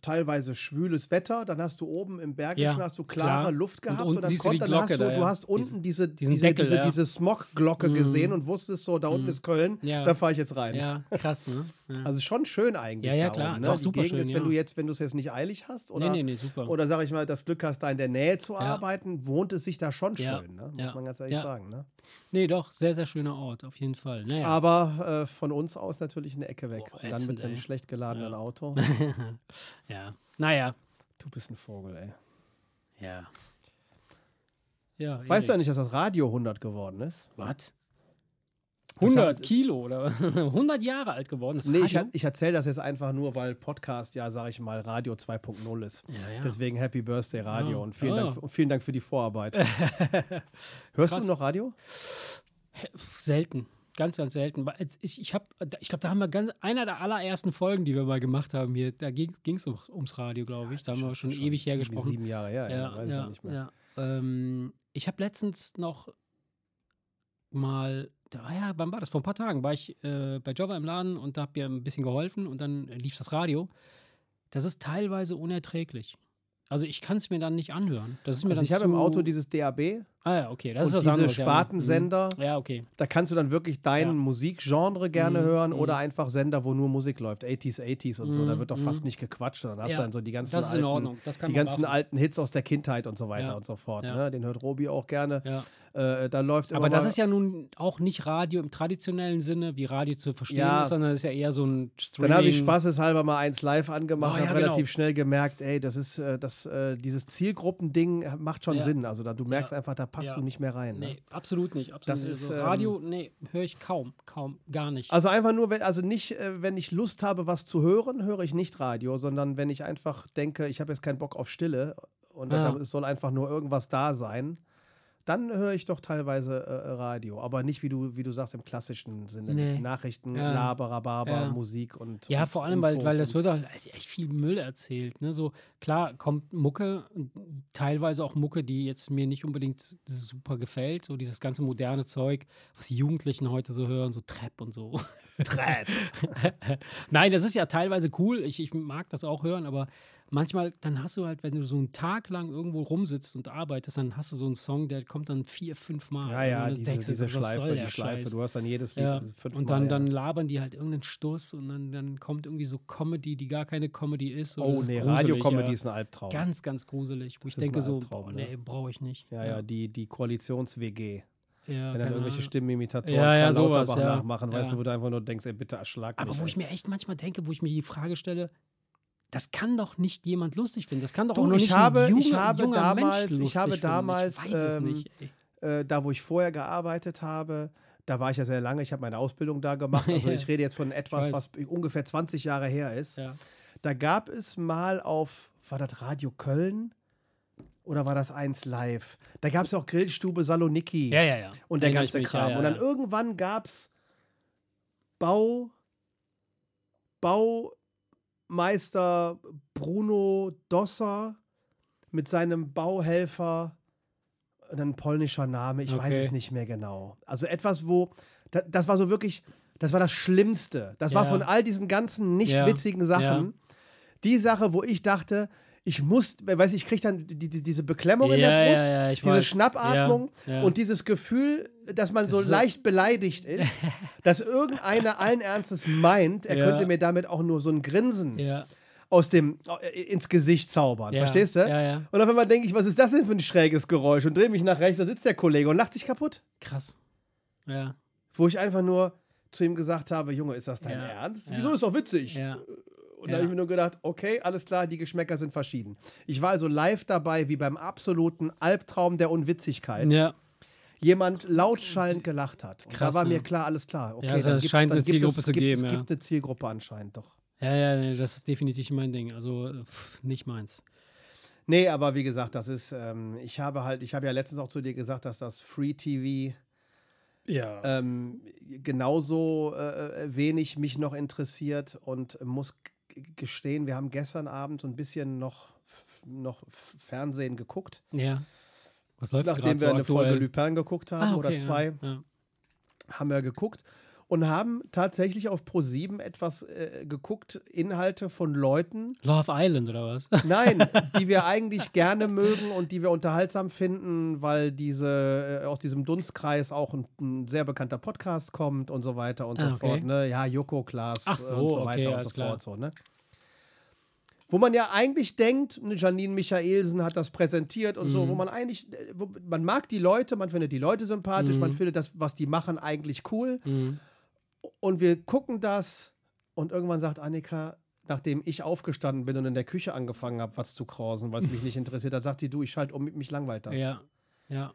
teilweise schwüles Wetter, dann hast du oben im Bergischen Ja, hast du klare klar. Luft gehabt Und und, dann, du kommt, dann hast du, da, du ja. hast unten diese, diese, Deckel, diese, ja. diese Smog-Glocke Mhm. gesehen und wusstest so, da unten Mhm. ist Köln, Ja. da fahre ich jetzt rein. Ja, krass, ne? Ja. Also schon schön eigentlich. Ja, ja, klar. Oben, ne? Doch, super Gegend schön, ist, wenn ja. du jetzt, wenn du es jetzt nicht eilig hast oder, nee, nee, nee, super. oder sag ich mal, das Glück hast, da in der Nähe zu Ja. arbeiten, wohnt es sich da schon Ja. schön, ne? muss Ja. man ganz ehrlich Ja. sagen. Ne? nee, doch, sehr, sehr schöner Ort, auf jeden Fall. Naja. Aber äh, von uns aus natürlich eine Ecke weg. Boah, und dann ätzend, mit einem ey. schlecht geladenen Ja. Auto. ja. Naja. Du bist ein Vogel, ey. Ja. Ja. Weißt du Erik. eigentlich, dass das Radio 100 geworden ist? Was? Das 100 heißt- Kilo oder 100 Jahre alt geworden. Das Nee, ich, Radio? ich erzähle das jetzt einfach nur, weil Podcast ja, sag ich mal, Radio 2.0 ist. ja, ja. Deswegen Happy Birthday Radio Ja. und vielen, Ah. Dank, vielen Dank für die Vorarbeit. Hörst Krass. du noch Radio? Selten. Ganz, ganz selten. Ich, ich, hab- ich glaube, da haben wir ganz, einer der allerersten Folgen, die wir mal gemacht haben hier, da ging es ums, ums Radio, glaube ich. Da haben wir schon, ewig her sieben- Jahre her, ja, ja, weiß ich ja nicht mehr. ja. Ähm, ich habe letztens noch mal, da, ah ja, wann war das? Vor ein paar Tagen war ich äh, bei Java im Laden und da habe ihr ein bisschen geholfen und dann lief das Radio. Das ist teilweise unerträglich. Also ich kann es mir dann nicht anhören. Das ist mir Also dann ich habe im Auto dieses DAB Ah ja, okay, das ist was diese anderes. ja. Spartensender. Mhm. Ja, okay. Da kannst du dann wirklich dein Ja. Musikgenre gerne Mhm, hören mhm. oder einfach Sender, wo nur Musik läuft. 80s, 80s und so. Da Mhm, wird doch mhm. fast nicht gequatscht. Dann hast Ja, du dann so die ganzen Das ist alten, die ganzen machen. alten Hits aus der Kindheit und so weiter Ja. und so fort. Ja. Ne? Den hört Robi auch gerne. Äh, da läuft Aber das ist ja nun auch nicht Radio im traditionellen Sinne, wie Radio zu verstehen Ja. ist, sondern es ist ja eher so ein Streaming. Dann habe ich spaßeshalber mal eins live angemacht, Oh, ja, habe relativ genau. schnell gemerkt, ey, das ist äh, das, äh, dieses Zielgruppending macht schon Ja. Sinn. Also da, du merkst einfach, da passt du nicht mehr rein. Ne? Nee, absolut nicht. Absolut Das nicht. ist, also ähm, Radio, nee, höre ich kaum, kaum, gar nicht. Also einfach nur, wenn, also nicht, wenn ich Lust habe, was zu hören, höre ich nicht Radio, sondern wenn ich einfach denke, ich habe jetzt keinen Bock auf Stille und Ja. da- es soll einfach nur irgendwas da sein, dann höre ich doch teilweise äh, Radio. Aber nicht, wie du, wie du sagst, im klassischen Sinne. Nee. Nachrichten, Ja. Laber, Rhabarber, Ja. Musik und ja, und vor allem, weil, Infos weil das und- wird auch echt viel Müll erzählt. Ne? So, klar, kommt Mucke, teilweise auch Mucke, die jetzt mir nicht unbedingt super gefällt. So dieses ganze moderne Zeug, was die Jugendlichen heute so hören, so Trap und so. Trap. Nein, das ist ja teilweise cool. Ich, ich mag das auch hören, aber manchmal, dann hast du halt, wenn du so einen Tag lang irgendwo rumsitzt und arbeitest, dann hast du so einen Song, der kommt dann vier, fünf Mal. Ja, ja, diese, denkst diese so, Schleife, die Schleife. Scheiß? Du hast dann jedes Lied Ja. fünfmal. Und dann, ja. dann labern die halt irgendeinen Stuss und dann, dann kommt irgendwie so Comedy, die gar keine Comedy ist. und Oh nee, Radio-Comedy ja. ist ein Albtraum. Ganz, ganz gruselig. Wo Das ich denke so, boah, ne? nee, brauche ich nicht. ja, ja, die, die Koalitions-WG. Ja, Wenn dann irgendwelche Ahnung. Stimmenimitatoren Ja, ja, sowas, ja. nachmachen, weißt Ja. du, wo du einfach nur denkst, ey, bitte erschlag Aber mich. wo ey. ich mir echt manchmal denke, wo ich mir die Frage stelle, das kann doch nicht jemand lustig finden. Das kann doch Du, auch nur ich nicht habe- ein junger, ich habe junger damals- Mensch ich habe finden. damals, ich weiß es ähm, nicht. ey. äh, da wo ich vorher gearbeitet habe, da war ich ja sehr lange, ich habe meine Ausbildung da gemacht. Also ich rede jetzt von etwas, was ungefähr 20 Jahre her ist. Ja. Da gab es mal auf, war das Radio Köln? Oder war das eins live? Da gab es auch Grillstube Saloniki ja, ja, ja. und der Erinnere ganze mich, Kram. Und dann irgendwann gab es Bau, Baumeister Bruno Dosser mit seinem Bauhelfer, ein polnischer Name, ich weiß Okay. es nicht mehr genau. Also etwas, wo, da, das war so wirklich, das war das Schlimmste. Das war Ja. von all diesen ganzen nicht Ja. witzigen Sachen Ja. die Sache, wo ich dachte, ich muss, weiß ich, ich kriege dann die, die, diese Beklemmung in Ja, der Brust, ja, ja, diese weiß. Schnappatmung und dieses Gefühl, dass man so ist so- leicht beleidigt ist, dass irgendeiner allen Ernstes meint, er könnte mir damit auch nur so ein Grinsen aus dem äh, ins Gesicht zaubern. Verstehst du? Ja, ja. Und auf einmal denke ich, was ist das denn für ein schräges Geräusch? Und drehe mich nach rechts, da sitzt der Kollege und lacht sich kaputt. Krass. Ja, Wo ich einfach nur zu ihm gesagt habe, Junge, ist das dein. Ernst? Wieso ist doch witzig? ja. Und da Ja. habe ich mir nur gedacht, okay, alles klar, die Geschmäcker sind verschieden. Ich war also live dabei, wie beim absoluten Albtraum der Unwitzigkeit. Ja, Jemand lautschallend gelacht hat. Und da Krass, war mir klar, alles klar. Okay, Ja, also dann es scheint dann eine gibt Zielgruppe es, zu gibt, geben, Es gibt eine Zielgruppe anscheinend doch. ja, ja, nee, das ist definitiv mein Ding. Also äh, pff, nicht meins. Nee, aber wie gesagt, das ist, ähm, ich habe halt, ich habe ja letztens auch zu dir gesagt, dass das Free TV Ja. ähm, genauso äh, wenig mich noch interessiert und muss gestehen, wir haben gestern Abend so ein bisschen noch, noch Fernsehen geguckt. ja. Was läuft Nachdem wir so eine aktuell? Folge Lupin geguckt haben Ah, oder okay, zwei, Ja, ja. haben wir geguckt. Und haben tatsächlich auf Pro7 etwas äh, geguckt, Inhalte von Leuten. Love Island oder was? Nein, die wir eigentlich gerne mögen und die wir unterhaltsam finden, weil diese äh, aus diesem Dunstkreis auch ein, ein, sehr bekannter Podcast kommt und so weiter und ah, so okay. fort. Ne? Ja, Joko Klaas so, und so weiter okay, und so fort. So, ne? Wo man ja eigentlich denkt, ne, Janine Michaelsen hat das präsentiert und mhm. so, wo man eigentlich, äh, wo, man mag die Leute, man findet die Leute sympathisch, mhm. man findet das, was die machen, eigentlich cool. Mhm. Und wir gucken das und irgendwann sagt Annika, nachdem ich aufgestanden bin und in der Küche angefangen habe, was zu krausen, weil es mich nicht interessiert hat, sagt sie, du, ich schalte um, mich langweilt das. Ja, ja.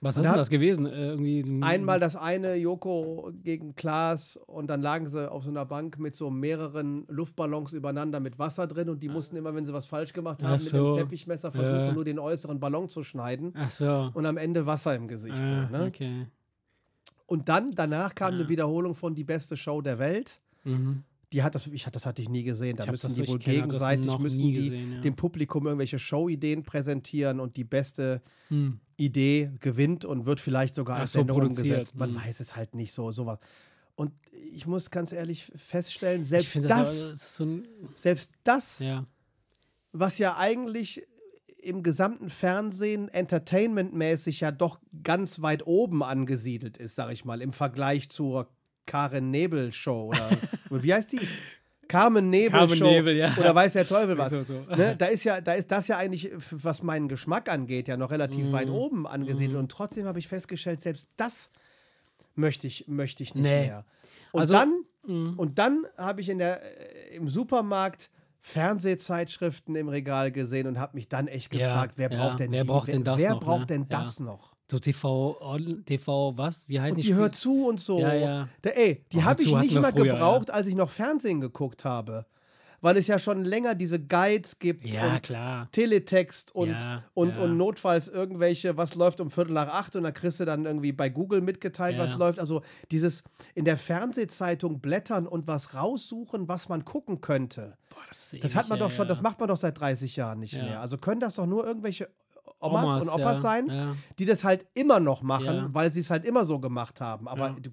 Was ist denn das gewesen? Äh, irgendwie einmal das eine, Joko gegen Klaas und dann lagen sie auf so einer Bank mit so mehreren Luftballons übereinander mit Wasser drin und die mussten immer, wenn sie was falsch gemacht haben, so. mit dem Teppichmesser versuchen, ja. nur den äußeren Ballon zu schneiden. Ach so. Und am Ende Wasser im Gesicht. Ah, so, ne? Okay. Und dann, danach kam ja. eine Wiederholung von Die beste Show der Welt. Mhm. Die hat das, ich, das hatte ich nie gesehen. Da müssen die wohl gegenseitig müssen die gesehen, ja. dem Publikum irgendwelche Showideen präsentieren und die beste hm. Idee gewinnt und wird vielleicht sogar als so, Sendung umgesetzt. Man hm. weiß es halt nicht so, sowas. Und ich muss ganz ehrlich feststellen, selbst das, das so selbst das, ja. was ja eigentlich im gesamten Fernsehen entertainmentmäßig ja doch ganz weit oben angesiedelt ist, sag ich mal, im Vergleich zur Karen Nebel Show oder wie heißt die? Carmen Nebel Carmen Show Nebel, ja. oder weiß der Teufel was. So, so. Ne? Da ist ja, da ist das ja eigentlich, was meinen Geschmack angeht, ja noch relativ mm. weit oben angesiedelt. Mm. Und trotzdem habe ich festgestellt, selbst das möchte ich, möchte ich nicht nee. mehr. Und also, dann, mm. und dann habe ich in der, äh, im Supermarkt Fernsehzeitschriften im Regal gesehen und habe mich dann echt gefragt, ja, wer braucht ja, denn wer die, braucht denn das wer noch, braucht ne? denn das noch? So TV, TV, was? Wie heißt und die hört zu und so. Ja, ja. Da, ey, die habe ich nicht mal gebraucht, als ich noch Fernsehen geguckt habe weil es ja schon länger diese Guides gibt ja, und klar. Teletext und, ja, und, ja. und notfalls irgendwelche, was läuft um Viertel nach acht und da kriegst du dann irgendwie bei Google mitgeteilt, was läuft. Also dieses in der Fernsehzeitung blättern und was raussuchen, was man gucken könnte. Boah, das, das hat man doch schon, das macht man doch seit 30 Jahren nicht mehr. Also können das doch nur irgendwelche Omas, Omas und Opas ja, sein, ja. die das halt immer noch machen, ja. weil sie es halt immer so gemacht haben. Aber du,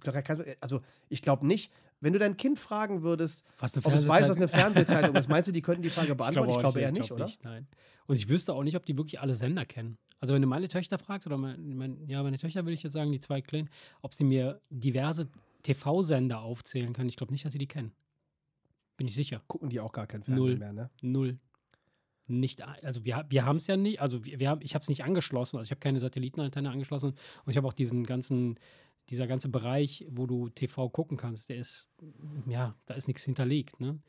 also ich glaube nicht, wenn du dein Kind fragen würdest, ob es weiß, was eine Fernsehzeitung ist, meinst du, die könnten die Frage beantworten? Ich glaube, ich glaube eher nicht, glaub oder? Nicht, nein. Und ich wüsste auch nicht, ob die wirklich alle Sender kennen. Also wenn du meine Töchter fragst, oder mein, mein, ja, meine Töchter würde ich jetzt sagen, die zwei Kleinen, ob sie mir diverse TV-Sender aufzählen können, ich glaube nicht, dass sie die kennen. Bin ich sicher. Gucken die auch gar kein Fernsehen Null. mehr, ne? Null. Nicht, also wir, wir haben es ja nicht, also wir, wir haben, ich habe es nicht angeschlossen, also ich habe keine Satellitenantenne angeschlossen und ich habe auch diesen ganzen dieser ganze Bereich, wo du TV gucken kannst, der ist, ja, da ist nichts hinterlegt, ne?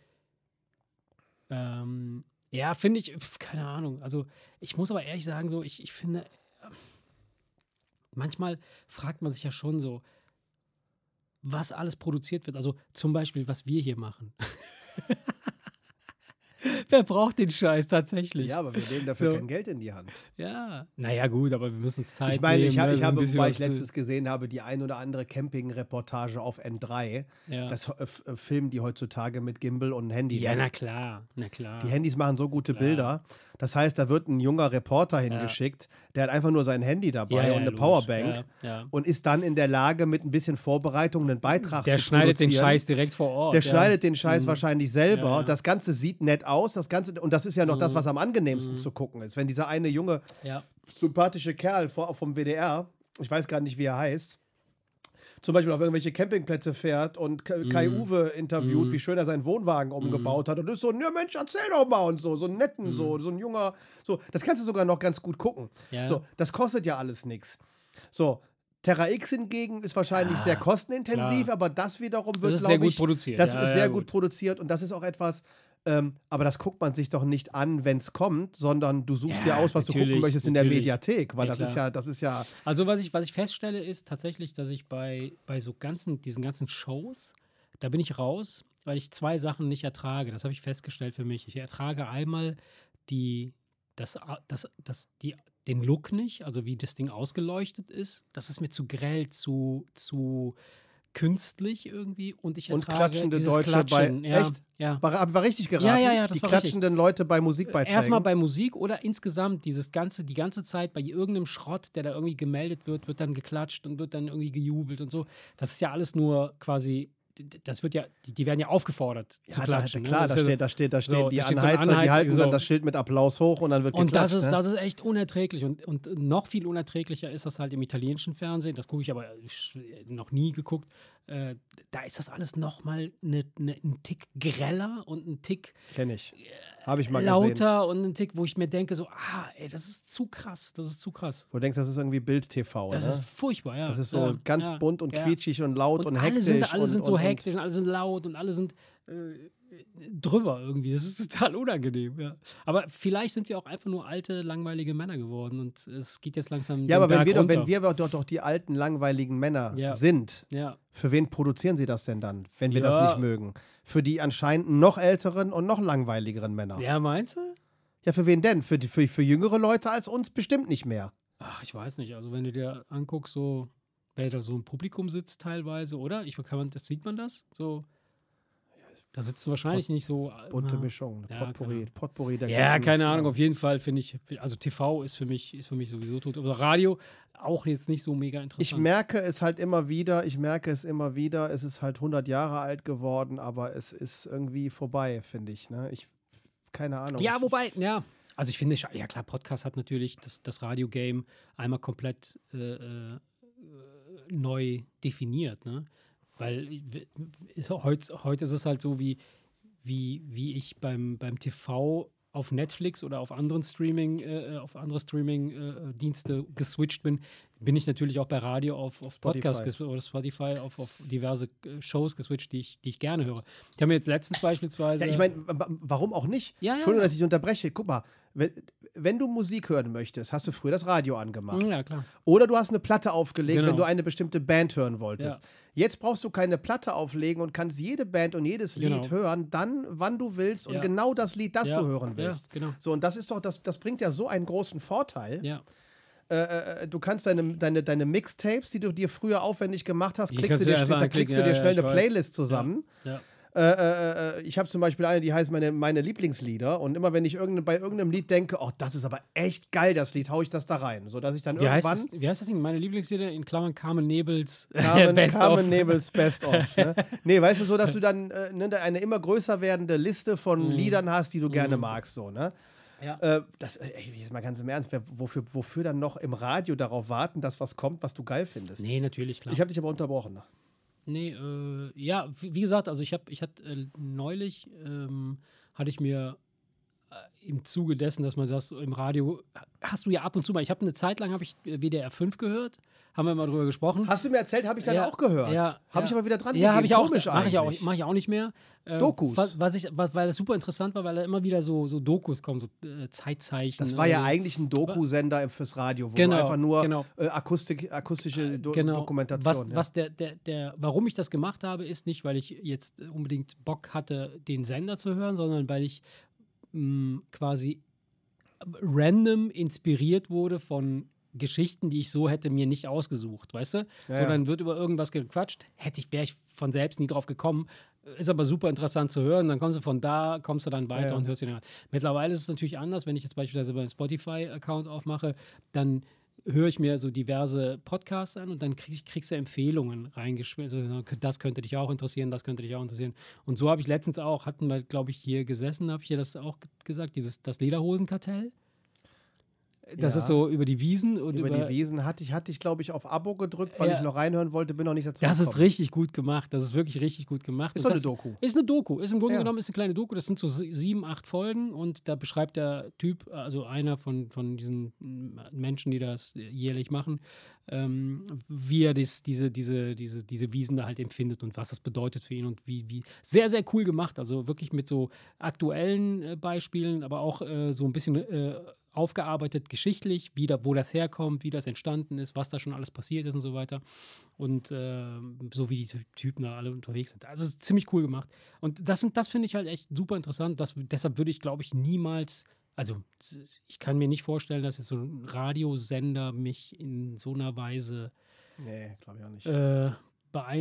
Ähm, ja, finde ich, keine Ahnung. Also, ich muss aber ehrlich sagen, so, ich, ich finde, manchmal fragt man sich ja schon so, was alles produziert wird. Also, zum Beispiel, was wir hier machen. Wer braucht den Scheiß tatsächlich? Ja, aber wir nehmen dafür so. kein Geld in die Hand. Ja, naja, gut, aber wir müssen es Zeit Ich meine, ich, hab, ich habe, wobei ich letztes gesehen habe, die ein oder andere Camping-Reportage auf N3. Ja. Das äh, äh, filmen die heutzutage mit Gimbal und Handy. Ja, ne? na klar, na klar. Die Handys machen so gute klar. Bilder. Das heißt, da wird ein junger Reporter hingeschickt, ja. der hat einfach nur sein Handy dabei ja, und eine logisch. Powerbank und ist dann in der Lage, mit ein bisschen Vorbereitung einen Beitrag der zu produzieren. Der schneidet den Scheiß direkt vor Ort. Der schneidet den Scheiß mhm. wahrscheinlich selber. Das Ganze sieht nett aus. Das Ganze, und das ist ja noch mhm. das, was am angenehmsten mhm. zu gucken ist. Wenn dieser eine junge, sympathische Kerl vom WDR, ich weiß gar nicht, wie er heißt, zum Beispiel auf irgendwelche Campingplätze fährt und Kai mm. Uwe interviewt, mm. wie schön er seinen Wohnwagen mhm. umgebaut mm. hat und ist so, ja Mensch, erzähl doch mal und so, so einen netten, so, mhm. so ein junger, so, das kannst du sogar noch ganz gut gucken. Ja. So, das kostet ja alles nichts. So, Terra X hingegen ist wahrscheinlich ah, sehr kostenintensiv, klar. aber das wiederum wird, glaube ich, produziert. das ja, ist ja, sehr gut. gut produziert und das ist auch etwas, ähm, aber das guckt man sich doch nicht an, wenn es kommt, sondern du suchst ja, dir aus, was du gucken möchtest in der Mediathek, weil ja, das ist ja, das ist ja. Also was ich, was ich feststelle, ist tatsächlich, dass ich bei, bei so ganzen, diesen ganzen Shows, da bin ich raus, weil ich zwei Sachen nicht ertrage. Das habe ich festgestellt für mich. Ich ertrage einmal die, das, das, das, die, den Look nicht, also wie das Ding ausgeleuchtet ist. Das ist mir zu grell, zu, zu künstlich irgendwie und ich ertrage Und klatschende Deutsche Klatschen. bei. Ja, echt? Ja. War, war richtig geraten. Ja, ja, ja. die klatschenden richtig. Leute bei Musikbeiträgen. Erstmal bei Musik oder insgesamt dieses ganze, die ganze Zeit bei irgendeinem Schrott, der da irgendwie gemeldet wird, wird dann geklatscht und wird dann irgendwie gejubelt und so. Das ist ja alles nur quasi das wird ja, die, die, werden ja aufgefordert ja, zu klatschen. Da, klar, ne? da, steht, da steht, da steht so, die Anheizer, Anheizer, die halten so. dann das Schild mit Applaus hoch und dann wird und geklatscht. Und das ist, ne? das ist echt unerträglich und, und noch viel unerträglicher ist das halt im italienischen Fernsehen. Das gucke ich aber noch nie geguckt. Äh, da ist das alles noch mal ne, ne, ein Tick greller und ein Tick. Kenne ich. Habe ich mal lauter gesehen. und ein Tick, wo ich mir denke, so, ah, ey, das ist zu krass, das ist zu krass. Wo du denkst, das ist irgendwie Bild-TV, Das ne? ist furchtbar, ja. Das ist so ja, ganz ja, bunt und ja. quietschig und laut und, und hektisch. Alle sind, alle und, sind so und, hektisch und alle sind laut und alle sind äh, drüber irgendwie. Das ist total unangenehm, ja. Aber vielleicht sind wir auch einfach nur alte, langweilige Männer geworden und es geht jetzt langsam. Ja, aber wenn wir, doch, wenn wir doch, doch die alten, langweiligen Männer ja. sind, ja. für wen produzieren sie das denn dann, wenn wir ja. das nicht mögen? Für die anscheinend noch älteren und noch langweiligeren Männer. Ja, meinst du? Ja, für wen denn? Für, die, für, für jüngere Leute als uns bestimmt nicht mehr. Ach, ich weiß nicht. Also, wenn du dir anguckst, so, wer da so im Publikum sitzt teilweise, oder? Ich, kann man, das sieht man das? So da sitzen wahrscheinlich Pot, nicht so. Äh, Bunte Mischung, ja, Potpourri, Potpourri der Ja, keine Ahnung, auf jeden Fall finde ich, also TV ist für mich, ist für mich sowieso tot. Aber Radio auch jetzt nicht so mega interessant. Ich merke es halt immer wieder, ich merke es immer wieder, es ist halt 100 Jahre alt geworden, aber es ist irgendwie vorbei, finde ich. Ne? Ich, keine Ahnung. Ja, wobei, ja. Also ich finde, ja klar, Podcast hat natürlich das, das Radio-Game einmal komplett äh, äh, neu definiert. Ne? Weil ist, heute, heute ist es halt so, wie, wie, wie ich beim, beim TV auf Netflix oder auf anderen Streaming, äh, auf andere Streaming-Dienste äh, geswitcht bin, bin ich natürlich auch bei Radio auf, auf Podcast oder Spotify auf, auf diverse äh, Shows geswitcht, die ich, die ich gerne höre. Ich habe mir jetzt letztens beispielsweise. Ja, ich meine, warum auch nicht? Ja, ja. Entschuldigung, dass ich unterbreche. Guck mal, wenn, wenn du Musik hören möchtest, hast du früher das Radio angemacht. Ja, klar. Oder du hast eine Platte aufgelegt, genau. wenn du eine bestimmte Band hören wolltest. Ja. Jetzt brauchst du keine Platte auflegen und kannst jede Band und jedes genau. Lied hören, dann, wann du willst und ja. genau das Lied, das du hören willst. Genau. So, und das ist doch, das, das bringt ja so einen großen Vorteil. Ja. Äh, äh, du kannst deine, deine, deine Mixtapes, die du dir früher aufwendig gemacht hast, klickst du dir, da klickst du dir schnell eine Playlist zusammen. Ja. Äh, äh, äh, ich habe zum Beispiel eine, die heißt meine, meine Lieblingslieder. Und immer wenn ich irgendein, bei irgendeinem Lied denke, oh, das ist aber echt geil, das Lied, haue ich das da rein. Sodass ich dann wie irgendwann. Heißt das, wie heißt das Ding? Meine Lieblingslieder in Klammern Carmen Nebels Carmen, Best Carmen of. Nebels Best of. Ne? nee, weißt du, so dass du dann äh, ne, eine immer größer werdende Liste von mm. Liedern hast, die du mm. gerne magst. So, ne? Ja. Äh, das, ey, jetzt mal ganz im Ernst, wofür, wofür dann noch im Radio darauf warten, dass was kommt, was du geil findest? Nee, natürlich, klar. Ich habe dich aber unterbrochen. Nee, äh, ja, wie, wie, gesagt, also ich habe, ich hatte äh, neulich, ähm, hatte ich mir im Zuge dessen, dass man das im Radio, hast du ja ab und zu mal, ich habe eine Zeit lang, habe ich äh, WDR 5 gehört, haben wir mal drüber gesprochen. Hast du mir erzählt, habe ich dann ja, auch gehört. Ja, habe ja. ich aber wieder dran Ja, habe ich auch, mache ich auch, mach ich auch nicht mehr. Ähm, Dokus. Was, was ich, was, weil das super interessant war, weil da immer wieder so, so Dokus kommen, so äh, Zeitzeichen. Das war ja so. eigentlich ein Doku-Sender fürs Radio, wo genau, einfach nur genau. äh, Akustik, akustische Do genau. Dokumentation. Was, was der, der, der, warum ich das gemacht habe, ist nicht, weil ich jetzt unbedingt Bock hatte, den Sender zu hören, sondern weil ich mh, quasi random inspiriert wurde von Geschichten, die ich so hätte mir nicht ausgesucht, weißt du? Ja, so, dann wird über irgendwas gequatscht, hätte ich, wäre ich von selbst nie drauf gekommen. Ist aber super interessant zu hören. Dann kommst du von da, kommst du dann weiter ja, und hörst ihn an. Mittlerweile ist es natürlich anders, wenn ich jetzt beispielsweise meinen Spotify-Account aufmache, dann höre ich mir so diverse Podcasts an und dann krieg, kriegst du Empfehlungen reingeschmissen. Also, das könnte dich auch interessieren, das könnte dich auch interessieren. Und so habe ich letztens auch, hatten wir, glaube ich, hier gesessen, habe ich dir das auch gesagt, dieses das Lederhosenkartell. Das ja. ist so über die Wiesen. Und über, über die Wiesen hatte ich, hatte ich glaube ich, auf Abo gedrückt, weil ja. ich noch reinhören wollte, bin noch nicht dazu Das gekommen. ist richtig gut gemacht. Das ist wirklich richtig gut gemacht. Ist doch eine Doku. Ist eine Doku. Ist im Grunde ja. genommen ist eine kleine Doku. Das sind so sieben, acht Folgen und da beschreibt der Typ, also einer von, von diesen Menschen, die das jährlich machen, ähm, wie er das, diese, diese, diese, diese Wiesen da halt empfindet und was das bedeutet für ihn und wie, wie sehr, sehr cool gemacht. Also wirklich mit so aktuellen äh, Beispielen, aber auch äh, so ein bisschen äh, aufgearbeitet geschichtlich, wie da, wo das herkommt, wie das entstanden ist, was da schon alles passiert ist und so weiter. Und äh, so wie die Typen da alle unterwegs sind. Also es ist ziemlich cool gemacht. Und das, das finde ich halt echt super interessant. Das, deshalb würde ich, glaube ich, niemals, also ich kann mir nicht vorstellen, dass jetzt so ein Radiosender mich in so einer Weise nee, ich auch nicht. Äh,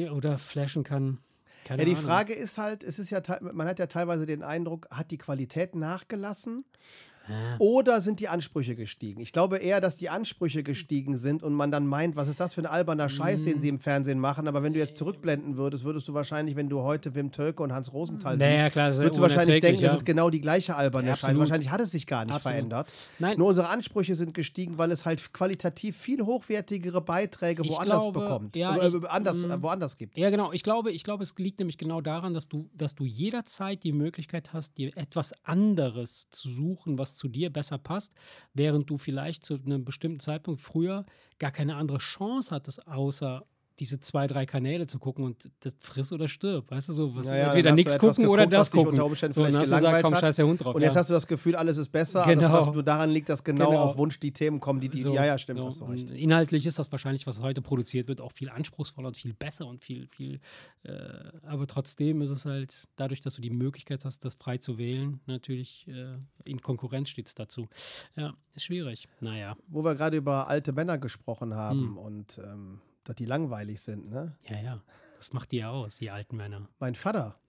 oder flashen kann. Keine ja, die Ahnung. Frage ist halt, es ist ja, man hat ja teilweise den Eindruck, hat die Qualität nachgelassen? Oder sind die Ansprüche gestiegen? Ich glaube eher, dass die Ansprüche gestiegen sind und man dann meint, was ist das für ein alberner Scheiß, den sie im Fernsehen machen. Aber wenn du jetzt zurückblenden würdest, würdest du wahrscheinlich, wenn du heute Wim Tölke und Hans Rosenthal naja, siehst, klar, würdest du wahrscheinlich denken, ja. das ist genau die gleiche alberne ja, Scheiß. Wahrscheinlich hat es sich gar nicht absolut. verändert. Nein. Nur unsere Ansprüche sind gestiegen, weil es halt qualitativ viel hochwertigere Beiträge woanders glaube, bekommt. Ja, äh, ich, anders, äh, woanders gibt. Ja, genau. Ich glaube, ich glaube, es liegt nämlich genau daran, dass du, dass du jederzeit die Möglichkeit hast, dir etwas anderes zu suchen, was zu dir besser passt während du vielleicht zu einem bestimmten Zeitpunkt früher gar keine andere Chance hattest, außer diese zwei, drei Kanäle zu gucken und das friss oder stirb, weißt du so, was, naja, entweder nichts gucken geguckt, oder das gucken. So, vielleicht hast gesagt, komm, scheiß der Hund drauf. Und jetzt ja. hast du das Gefühl, alles ist besser, genau. also, was nur daran liegt, dass genau, genau, auf Wunsch die Themen kommen, die die, so, ja, ja, stimmt, so. hast du recht. Inhaltlich ist das wahrscheinlich, was heute produziert wird, auch viel anspruchsvoller und viel besser und viel, viel, äh, aber trotzdem ist es halt, dadurch, dass du die Möglichkeit hast, das frei zu wählen, natürlich äh, in Konkurrenz steht es dazu. Ja, ist schwierig. Naja. Wo wir gerade über alte Männer gesprochen haben hm. und ähm, dass die langweilig sind, ne? Ja, ja. Das macht die ja aus, die alten Männer. Mein Vater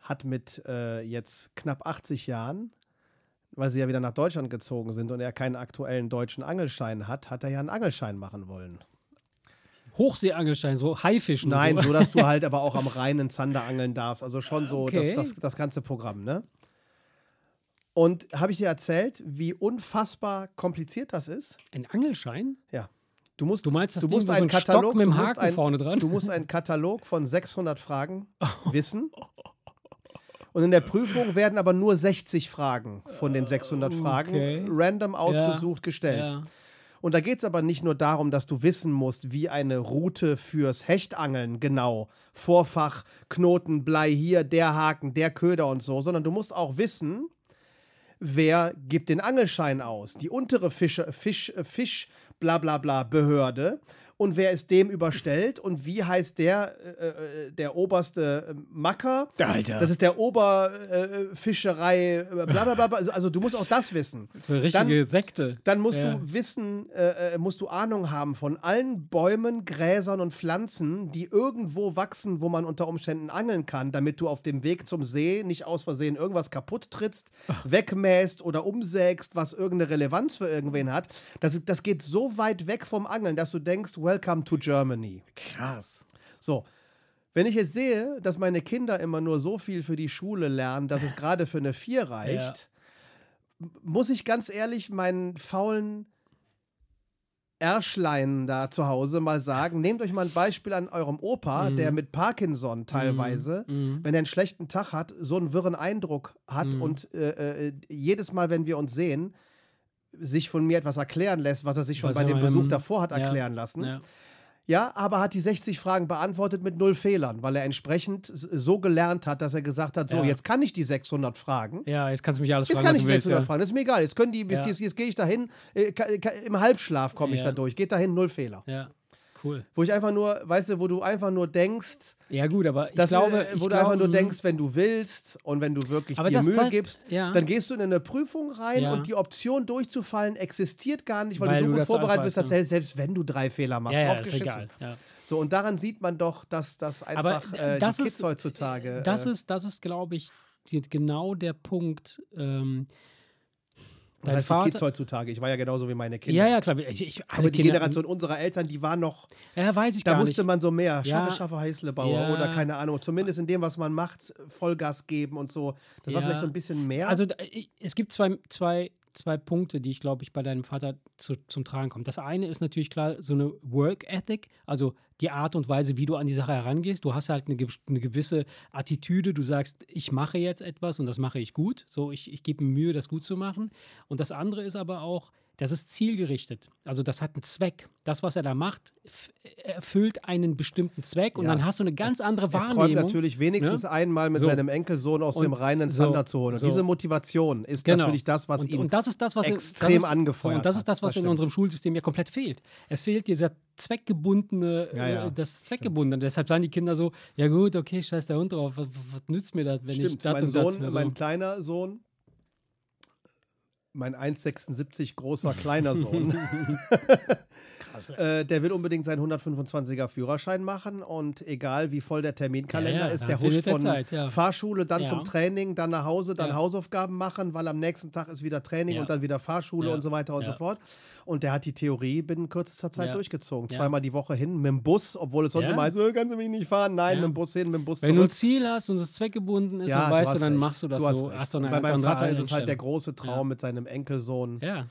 hat mit äh, jetzt knapp 80 Jahren, weil sie ja wieder nach Deutschland gezogen sind und er keinen aktuellen deutschen Angelschein hat, hat er ja einen Angelschein machen wollen. Hochseeangelschein, so Haifischen. Nein, so. so. dass du halt aber auch am reinen Zander angeln darfst. Also schon so okay. das, das, das ganze Programm, ne? Und habe ich dir erzählt, wie unfassbar kompliziert das ist? Ein Angelschein? Ja. Du musst, du meinst, das du musst einen so Katalog mit dem Haken ein, vorne dran? Du musst einen Katalog von 600 Fragen wissen. Und in der Prüfung werden aber nur 60 Fragen von den 600 Fragen okay. random ausgesucht ja. gestellt. Ja. Und da geht es aber nicht nur darum, dass du wissen musst, wie eine Route fürs Hechtangeln genau, Vorfach, Knoten, Blei hier, der Haken, der Köder und so, sondern du musst auch wissen, wer gibt den Angelschein aus? Die untere Fische, Fisch, Fisch, bla bla bla Behörde und wer ist dem überstellt und wie heißt der, äh, äh der oberste äh, Macker? Alter. Das ist der Oberfischerei, äh, bla bla bla. Also, also du musst auch das wissen. Das ist eine richtige dann, Sekte. Dann musst ja. du wissen, äh, musst du Ahnung haben von allen Bäumen, Gräsern und Pflanzen, die irgendwo wachsen, wo man unter Umständen angeln kann, damit du auf dem Weg zum See nicht aus Versehen irgendwas kaputt trittst, Ach. wegmäst oder umsägst, was irgendeine Relevanz für irgendwen hat. Das, das geht so weit weg vom Angeln, dass du denkst, Welcome to Germany. Krass. So. Wenn ich jetzt sehe, dass meine Kinder immer nur so viel für die Schule lernen, dass es gerade für eine Vier reicht, ja. muss ich ganz ehrlich meinen faulen Erschlein da zu Hause mal sagen, nehmt euch mal ein Beispiel an eurem Opa, mm. der mit Parkinson teilweise, mm. wenn er einen schlechten Tag hat, so einen wirren Eindruck hat mm. und äh, äh, jedes Mal, wenn wir uns sehen, sich von mir etwas erklären lässt, was er sich schon was bei dem Besuch davor hat erklären ja, lassen. Ja. ja. aber hat die 60 Fragen beantwortet mit null Fehlern, weil er entsprechend so gelernt hat, dass er gesagt hat: So, ja. jetzt kann ich die 600 Fragen. Ja, jetzt kannst du mich alles jetzt fragen. Jetzt kann ich die 600 willst, fragen. Das ist mir egal. Jetzt können die, jetzt, jetzt gehe ich dahin. Äh, Im Halbschlaf komme ich da durch. Geht dahin, null Fehler. Ja. Cool. Wo ich einfach nur, weißt du, wo du einfach nur denkst. Ja, gut, aber ich dass, glaube. Äh, wo ich du einfach nur denkst, wenn du willst und wenn du wirklich dir Mühe das, gibst, ja. dann gehst du in eine Prüfung rein ja. und die Option durchzufallen existiert gar nicht, weil, weil du so gut vorbereitet bist, dass selbst, selbst wenn du drei Fehler machst, ja, ja, drauf geschissen. So, und daran sieht man doch, dass das einfach äh, das die Kids ist, heutzutage. Das äh, ist, das ist, glaube ich, die, genau der Punkt. Ähm, Dein heißt Vater, die Kids heutzutage. Ich war ja genauso wie meine Kinder. Ja, ja, klar. Ich, ich, Aber die Kinder, Generation unserer Eltern, die war noch. Ja, weiß ich Da gar wusste nicht. man so mehr. Schaffe, ja. schaffe, Heißlebauer ja. oder keine Ahnung. Zumindest in dem, was man macht, Vollgas geben und so. Das ja. war vielleicht so ein bisschen mehr. Also, es gibt zwei, zwei, zwei Punkte, die ich glaube ich bei deinem Vater zu, zum Tragen kommen. Das eine ist natürlich klar so eine Work Ethic, also die Art und Weise, wie du an die Sache herangehst. Du hast halt eine, eine gewisse Attitüde. Du sagst, ich mache jetzt etwas und das mache ich gut. So, ich, ich gebe mir Mühe, das gut zu machen. Und das andere ist aber auch, das ist zielgerichtet. Also das hat einen Zweck. Das, was er da macht, erfüllt einen bestimmten Zweck und ja. dann hast du eine ganz andere Wahrnehmung. Er träumt natürlich wenigstens ja? Ne? einmal mit so. seinem Enkelsohn aus und dem reinen Zander so. zu holen. Und so. diese Motivation ist genau. natürlich das, was und, ihn und das ist das, was extrem in, ist, angefeuert Und das ist das, was das in unserem Schulsystem ja komplett fehlt. Es fehlt dieser zweckgebundene, ja, ja. Äh, das Zweckgebundene. Deshalb sagen die Kinder so, ja gut, okay, scheiß der Hund drauf, was, was nützt mir das, wenn Stimmt. ich das mein und Sohn, das, Mein kleiner Sohn mein 1,76 großer kleiner Sohn. Äh, der will unbedingt seinen 125er Führerschein machen und egal wie voll der Terminkalender ja, ja, ist, der huscht von Zeit, ja. Fahrschule dann zum Training, dann nach Hause, dann Hausaufgaben machen, weil am nächsten Tag ist wieder Training und dann wieder Fahrschule und so weiter und so fort. Und der hat die Theorie binnen kürzester Zeit durchgezogen. Zweimal die Woche hin mit dem Bus, obwohl es sonst immer heißt, oh, kannst du mich nicht fahren? Nein, mit dem Bus hin, mit dem Bus Wenn zurück. du ein Ziel hast und es zweckgebunden ist, dann weißt du, dann machst du das du so. Hast Bei meinem Vater ist es halt der große Traum mit seinem Enkelsohn. Ja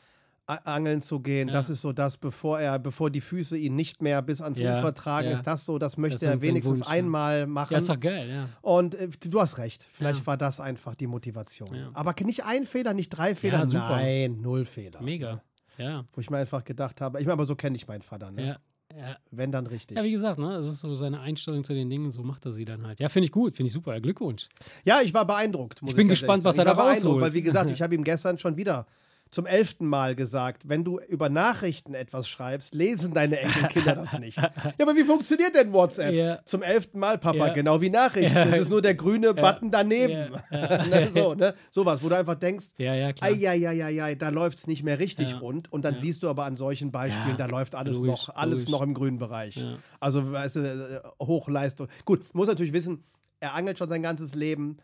angeln zu gehen. Ja. Das ist so das, bevor er, bevor die Füße ihn nicht mehr bis ans ja. Ufer tragen, ja. ist das so, das möchte das er wenigstens Wunsch, einmal machen. Ja, ist doch geil, ja. Und äh, du hast recht, vielleicht war das einfach die Motivation. Aber nicht ein Fehler, nicht drei Fehler, nein, null Fehler. Mega, ja. Wo ich mir einfach gedacht habe, ich meine, aber so kenne ich meinen Vater, ne? Ja. Ja. Wenn dann richtig. Ja, wie gesagt, ne, das ist so seine Einstellung zu den Dingen, so macht er sie dann halt. Ja, finde ich gut, finde ich super. Glückwunsch. Ja, ich war beeindruckt. ich bin gespannt, was er da rausholt. Weil, wie gesagt, ich habe ihm gestern schon wieder zum elften Mal gesagt, wenn du über Nachrichten etwas schreibst, lesen deine Enkelkinder das nicht. ja, aber wie funktioniert denn WhatsApp? Yeah. Zum elften Mal, Papa, yeah. genau wie Nachrichten. Es ist nur der grüne Button daneben. ne, so, ne? Sowas, wo du einfach denkst, ja, ja, klar. Ai, da läuft es nicht mehr richtig rund. Und dann siehst du aber an solchen Beispielen, da läuft alles logisch, noch, alles noch im grünen Bereich. Also weißt du, äh, Hochleistung. Gut, muss natürlich wissen, er angelt schon sein ganzes Leben.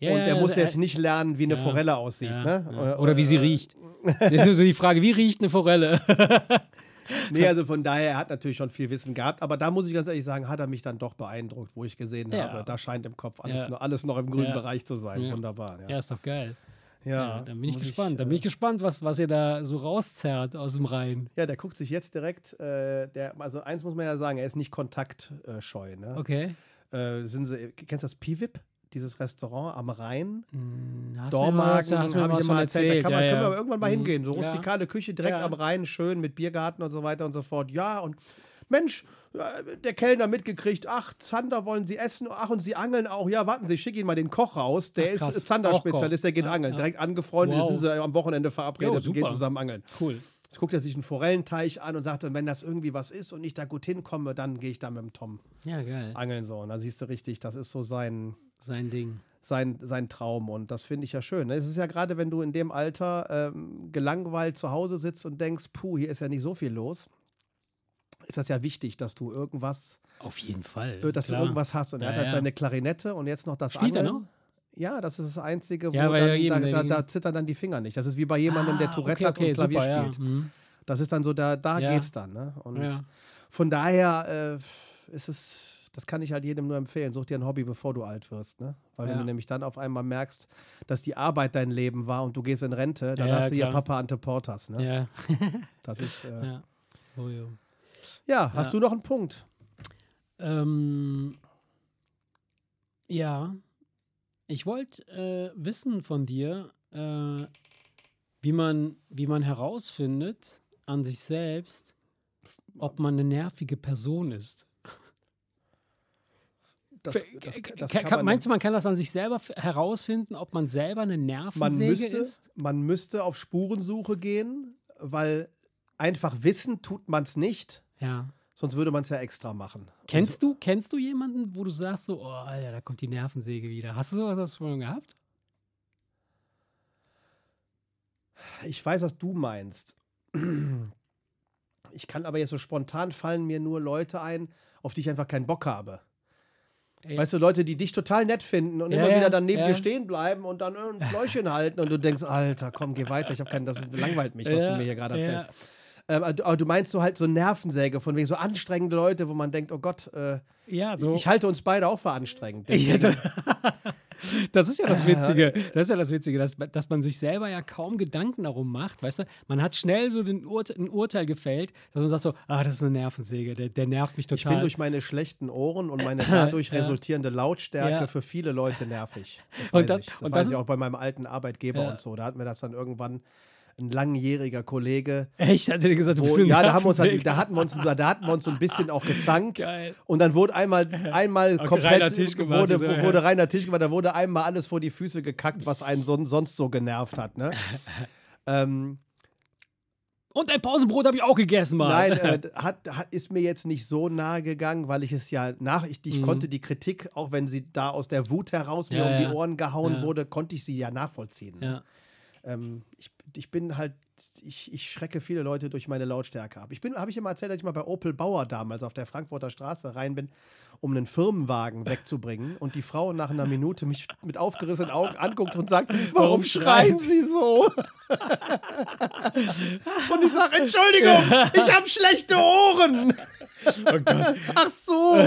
Ja, und er muss also, jetzt nicht lernen, wie eine ja, Forelle aussieht. Ja, ne? Oder, oder, wie sie riecht. Das ist so die Frage, wie riecht eine Forelle? nee, also von daher, er hat natürlich schon viel Wissen gehabt, aber da muss ich ganz ehrlich sagen, hat er mich dann doch beeindruckt, wo ich gesehen habe, da scheint im Kopf alles, nur, alles noch im grünen Bereich zu sein. Wunderbar. Ja. ist doch geil. Ja, dann bin ich gespannt. Ich, dann bin ich äh, gespannt, was, was ihr da so rauszerrt aus dem Rhein. Ja, der guckt sich jetzt direkt, äh, der, also eins muss man ja sagen, er ist nicht kontaktscheu. Ne? Okay. Äh, sind sie, kennst du das Piwip? Dieses Restaurant am Rhein. Hm, Dormagen, habe ich immer erzählt. erzählt. Da kann man, ja, können wir irgendwann mal mhm. hingehen. So rustikale Küche direkt ja. am Rhein, schön mit Biergarten und so weiter und so fort. Ja, und Mensch, der Kellner mitgekriegt, ach, Zander wollen Sie essen, ach, und Sie angeln auch. Ja, warten Sie, schick Ihnen mal den Koch raus. Der ach, ist Zander-Spezialist, der geht ja, angeln. Direkt angefreundet, wow. sind sie am Wochenende verabredet jo, und gehen zusammen angeln. Cool. Jetzt guckt er sich einen Forellenteich an und sagt, wenn das irgendwie was ist und ich da gut hinkomme, dann gehe ich da mit dem Tom ja, geil. angeln so. Und da siehst du richtig, das ist so sein, sein Ding. Sein, sein Traum. Und das finde ich ja schön. Ne? Es ist ja gerade, wenn du in dem Alter ähm, gelangweilt zu Hause sitzt und denkst, puh, hier ist ja nicht so viel los, ist das ja wichtig, dass du irgendwas. Auf jeden Fall. Äh, dass klar. du irgendwas hast. Und ja, er hat halt ja. seine Klarinette und jetzt noch das Spielt Angeln. Er noch? Ja, das ist das Einzige, wo ja, dann, da, da, da, zittern dann die Finger nicht. Das ist wie bei jemandem, ah, der Tourette okay, okay, hat und Klavier super, spielt. Mhm. Das ist dann so, da, da ja. geht's dann. Ne? Und von daher äh, ist es das kann ich halt jedem nur empfehlen. Such dir ein Hobby, bevor du alt wirst. Ne? Weil ja. wenn du nämlich dann auf einmal merkst, dass die Arbeit dein Leben war und du gehst in Rente, dann ja, hast du ja Papa Ante Portas. Ne? Ja. das ist. Äh, ja. Oh, ja, hast du noch einen Punkt? Ähm, ja. Ich wollte äh, wissen von dir, äh, wie, man, wie man herausfindet an sich selbst, ob man eine nervige Person ist. Das, das, das kann, kann, meinst du, man kann das an sich selber herausfinden, ob man selber eine Nervensäge man müsste, ist? Man müsste auf Spurensuche gehen, weil einfach wissen tut man es nicht. Ja. Sonst würde man es ja extra machen. Kennst so. du, kennst du jemanden, wo du sagst so, oh, Alter, da kommt die Nervensäge wieder. Hast du sowas schon gehabt? Ich weiß, was du meinst. Ich kann aber jetzt so spontan fallen mir nur Leute ein, auf die ich einfach keinen Bock habe. Ja. Weißt du, Leute, die dich total nett finden und ja, immer wieder dann neben ja. dir stehen bleiben und dann ein Fläuschen halten und du denkst, Alter, komm, geh weiter, ich habe keinen, das langweilt mich, was du mir hier gerade erzählst. Ähm, aber du meinst so halt so Nervensäge, von wegen so anstrengende Leute, wo man denkt, oh Gott, äh, ja, so. ich halte uns beide auch für anstrengend. das ist ja das Witzige. Das ist ja das Witzige, dass, dass man sich selber ja kaum Gedanken darum macht. Weißt du, man hat schnell so den Ur ein Urteil gefällt, dass man sagt so, ah, das ist eine Nervensäge, der, der nervt mich total. Ich bin durch meine schlechten Ohren und meine dadurch ja. resultierende Lautstärke ja. für viele Leute nervig. Das weiß und das, ich. Das und weiß das ich auch bei meinem alten Arbeitgeber ja. und so. Da hatten wir das dann irgendwann ein langjähriger Kollege. Echt? Hat er gesagt, du bist wo, Ja, da, haben wir uns, halt, da, hatten wir uns, da hatten wir uns so ein bisschen auch gezankt. Geil. Und dann wurde einmal, einmal komplett reiner Tisch gemacht, wurde, so, wurde reiner Tisch gemacht, da wurde einmal alles vor die Füße gekackt, was einen so, sonst so genervt hat. Ne? ähm, und ein Pausenbrot habe ich auch gegessen, Mann. Nein, äh, hat, hat, ist mir jetzt nicht so nahe gegangen, weil ich es ja nach, ich, ich mhm. konnte die Kritik, auch wenn sie da aus der Wut heraus mir ja, um die Ohren gehauen ja. wurde, konnte ich sie ja nachvollziehen. Ja. ähm, ich, ich bin halt, ich, ich schrecke viele Leute durch meine Lautstärke ab. Ich bin, habe ich immer erzählt, dass ich mal bei Opel Bauer damals auf der Frankfurter Straße rein bin, um einen Firmenwagen wegzubringen und die Frau nach einer Minute mich mit aufgerissenen Augen anguckt und sagt, warum schreien Sie so? und ich sage, Entschuldigung, ich habe schlechte Ohren. Oh Gott. Ach so.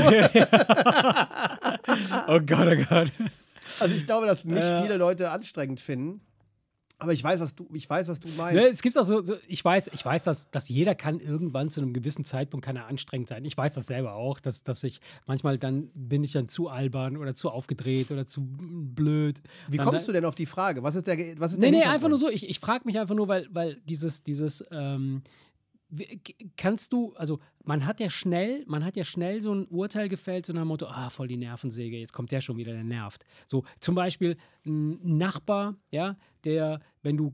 oh Gott, oh Gott. Also ich glaube, dass mich viele Leute anstrengend finden. Aber ich weiß, was du, ich weiß, was du meinst. Ne, es gibt auch so, so, ich weiß, ich weiß, dass, dass jeder kann irgendwann zu einem gewissen Zeitpunkt kann er anstrengend sein. Ich weiß das selber auch, dass, dass ich manchmal dann bin ich dann zu albern oder zu aufgedreht oder zu blöd. Wie dann, kommst du denn auf die Frage? Was ist der, was ist nee, der Nee, einfach nur so. Ich, ich frage mich einfach nur, weil, weil dieses, dieses, ähm, kannst du, also man hat ja schnell, man hat ja schnell so ein Urteil gefällt, so nach dem Motto, ah, voll die Nervensäge, jetzt kommt der schon wieder, der nervt. So, zum Beispiel ein Nachbar, ja, der, wenn du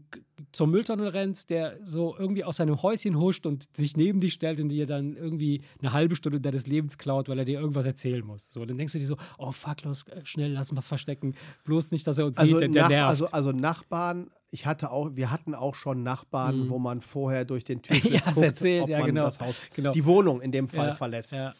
zur Mülltonne rennst, der so irgendwie aus seinem Häuschen huscht und sich neben dich stellt und dir dann irgendwie eine halbe Stunde deines Lebens klaut, weil er dir irgendwas erzählen muss. So, dann denkst du dir so, oh fuck, los, schnell, lass mal verstecken. Bloß nicht, dass er uns also sieht, denn der nervt. Also, also Nachbarn ich hatte auch, wir hatten auch schon Nachbarn, mhm. wo man vorher durch den Türschlitz ja, guckt, erzählt, ob ja, man genau. das Haus, genau. die Wohnung in dem Fall ja, verlässt. Ja.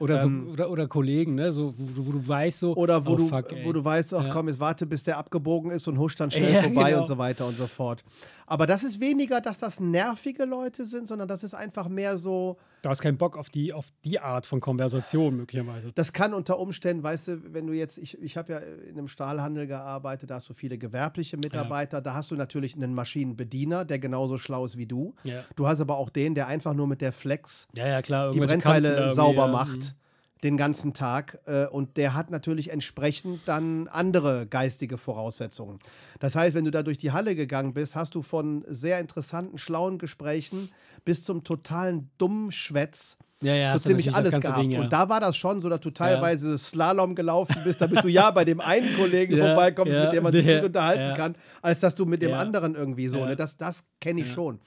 Oder, so, ähm, oder, oder, Kollegen, ne? so, wo, wo, du weißt so. Oder wo, oh, du, fuck, wo du weißt, ach komm, jetzt warte, bis der abgebogen ist und huscht dann schnell vorbei genau. und so weiter und so fort. Aber das ist weniger, dass das nervige Leute sind, sondern das ist einfach mehr so. Du hast keinen Bock auf die, auf die Art von Konversation möglicherweise. Das kann unter Umständen, weißt du, wenn du jetzt, ich, ich habe ja in einem Stahlhandel gearbeitet, da hast du viele gewerbliche Mitarbeiter, ja. da hast du natürlich einen Maschinenbediener, der genauso schlau ist wie du. Ja. Du hast aber auch den, der einfach nur mit der Flex ja, ja, die Brennteile sauber macht. Den ganzen Tag. Äh, und der hat natürlich entsprechend dann andere geistige Voraussetzungen. Das heißt, wenn du da durch die Halle gegangen bist, hast du von sehr interessanten, schlauen Gesprächen bis zum totalen Dummschwätz ja, ja, so ziemlich alles gehabt. Ding, ja. Und da war das schon so, dass du teilweise ja. Slalom gelaufen bist, damit du ja bei dem einen Kollegen vorbeikommst, mit dem man sich gut unterhalten kann, als dass du mit dem anderen irgendwie so. Ne? Das, das kenne ich schon.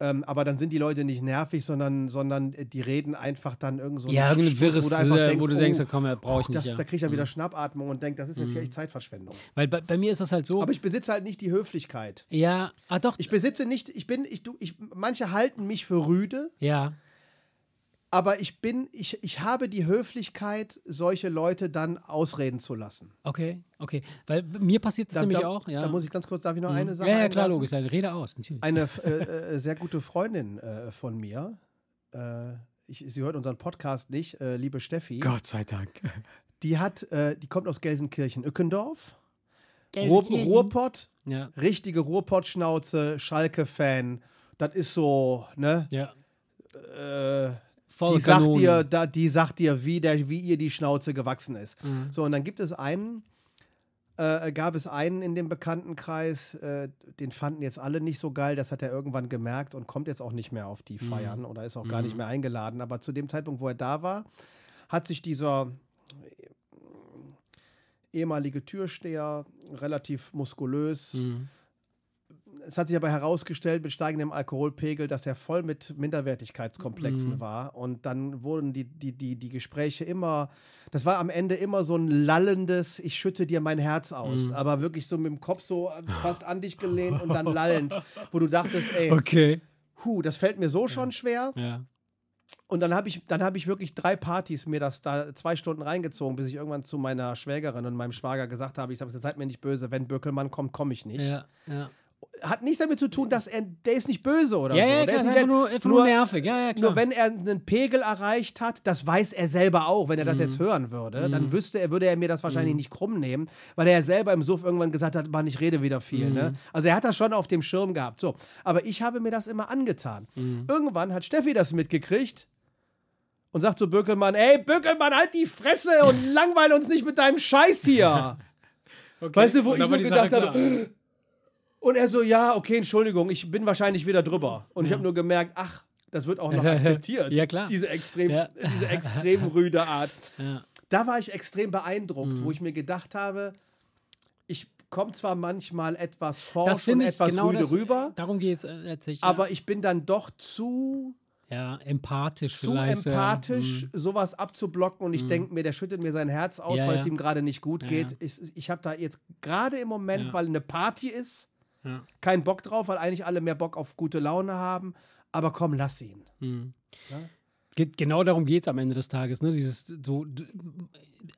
Ähm, aber dann sind die Leute nicht nervig, sondern, sondern äh, die reden einfach dann irgend so Ja, irgendein wirres, wo du, einfach denkst, wo du denkst, oh, komm, brauche ich nicht. Das, ja. Da kriege ich ja wieder mhm. Schnappatmung und denke, das ist jetzt mhm. echt Zeitverschwendung. Weil bei, bei, mir ist das halt so. Aber ich besitze halt nicht die Höflichkeit. Ja, ah doch. Ich besitze nicht, ich bin, ich, du, ich, manche halten mich für rüde. Ja aber ich bin, ich, ich habe die Höflichkeit, solche Leute dann ausreden zu lassen. Okay, okay. Weil mir passiert das da, nämlich da, auch. Ja. Da muss ich ganz kurz, darf ich noch mhm. eine Sache Ja, ja, klar, logisch. Rede aus, natürlich. Eine äh, äh, sehr gute Freundin äh, von mir, äh, ich, sie hört unseren Podcast nicht, äh, liebe Steffi. Gott sei Dank. Die hat, äh, die kommt aus Gelsenkirchen, Ückendorf. Ruhr, Ruhrpott, ja. richtige Ruhrpott-Schnauze, Schalke-Fan. Das ist so, ne? Ja. Äh, Voll die sagt, dir, da, die sagt dir, wie, der, wie ihr die Schnauze gewachsen ist. Mhm. So, und dann gibt es einen, äh, gab es einen in dem Bekanntenkreis, äh, den fanden jetzt alle nicht so geil, das hat er irgendwann gemerkt und kommt jetzt auch nicht mehr auf die mhm. Feiern mhm. oder ist auch mhm. gar nicht mhm. mehr eingeladen. Aber zu dem Zeitpunkt, wo er da war, hat sich dieser ehemalige Türsteher, relativ muskulös, mhm es hat sich aber herausgestellt mit steigendem Alkoholpegel, dass er voll mit Minderwertigkeitskomplexen mhm. war. Und dann wurden die, die, die, die Gespräche immer, das war am Ende immer so ein lallendes, ich schütte dir mein Herz aus. Mhm. Aber wirklich so mit dem Kopf so fast an dich gelehnt und dann lallend, wo du dachtest, ey, okay. Hu, das fällt mir so schon schwer. Ja. Und dann habe ich, hab ich wirklich drei Partys mir das da zwei Stunden reingezogen, bis ich irgendwann zu meiner Schwägerin und meinem Schwager gesagt habe, ich sage, seid mir nicht böse, wenn Böckelmann kommt, komme ich nicht. Ja, ja hat nichts damit zu tun, dass er, der ist nicht böse oder ja, so. Ja, der klar, ist einfach nur, einfach nur nervig. Ja, ja, klar. Nur wenn er einen Pegel erreicht hat, das weiß er selber auch, wenn er das mm. jetzt hören würde, mm. dann mhm. wüsste er, würde er mir das wahrscheinlich mm. nicht krumm nehmen, weil er selber im Suff irgendwann gesagt hat, Mann, ich rede wieder viel. Ne? Mhm. Also er hat das schon auf dem Schirm gehabt. So, aber ich habe mir das immer angetan. Mhm. Irgendwann hat Steffi das mitgekriegt und sagt zu Böckelmann, ey, Böckelmann, halt die Fresse und langweile uns nicht mit deinem Scheiß hier. okay. Weißt du, wo ich nur gedacht habe, und er so, ja, okay, Entschuldigung, ich bin wahrscheinlich wieder drüber. Und ja. ich habe nur gemerkt, ach, das wird auch noch akzeptiert. ja, klar. Diese extrem, ja. diese extrem rüde Art. Ja. Da war ich extrem beeindruckt, mhm. wo ich mir gedacht habe, ich komme zwar manchmal etwas forsch und etwas genau rüde das, rüber. Darum geht es äh, letztlich. Aber ich bin dann doch zu ja, empathisch. Zu empathisch, ja. sowas abzublocken und ich mm. denke mir, der schüttet mir sein Herz aus, ja, weil ja. es ihm gerade nicht gut geht. Ich, ich habe da jetzt gerade im Moment, weil eine Party ist, Ja. Kein Bock drauf, weil eigentlich alle mehr Bock auf gute Laune haben. Aber komm, lass ihn. Mhm. Ja? Genau darum geht es am Ende des Tages, ne? Dieses so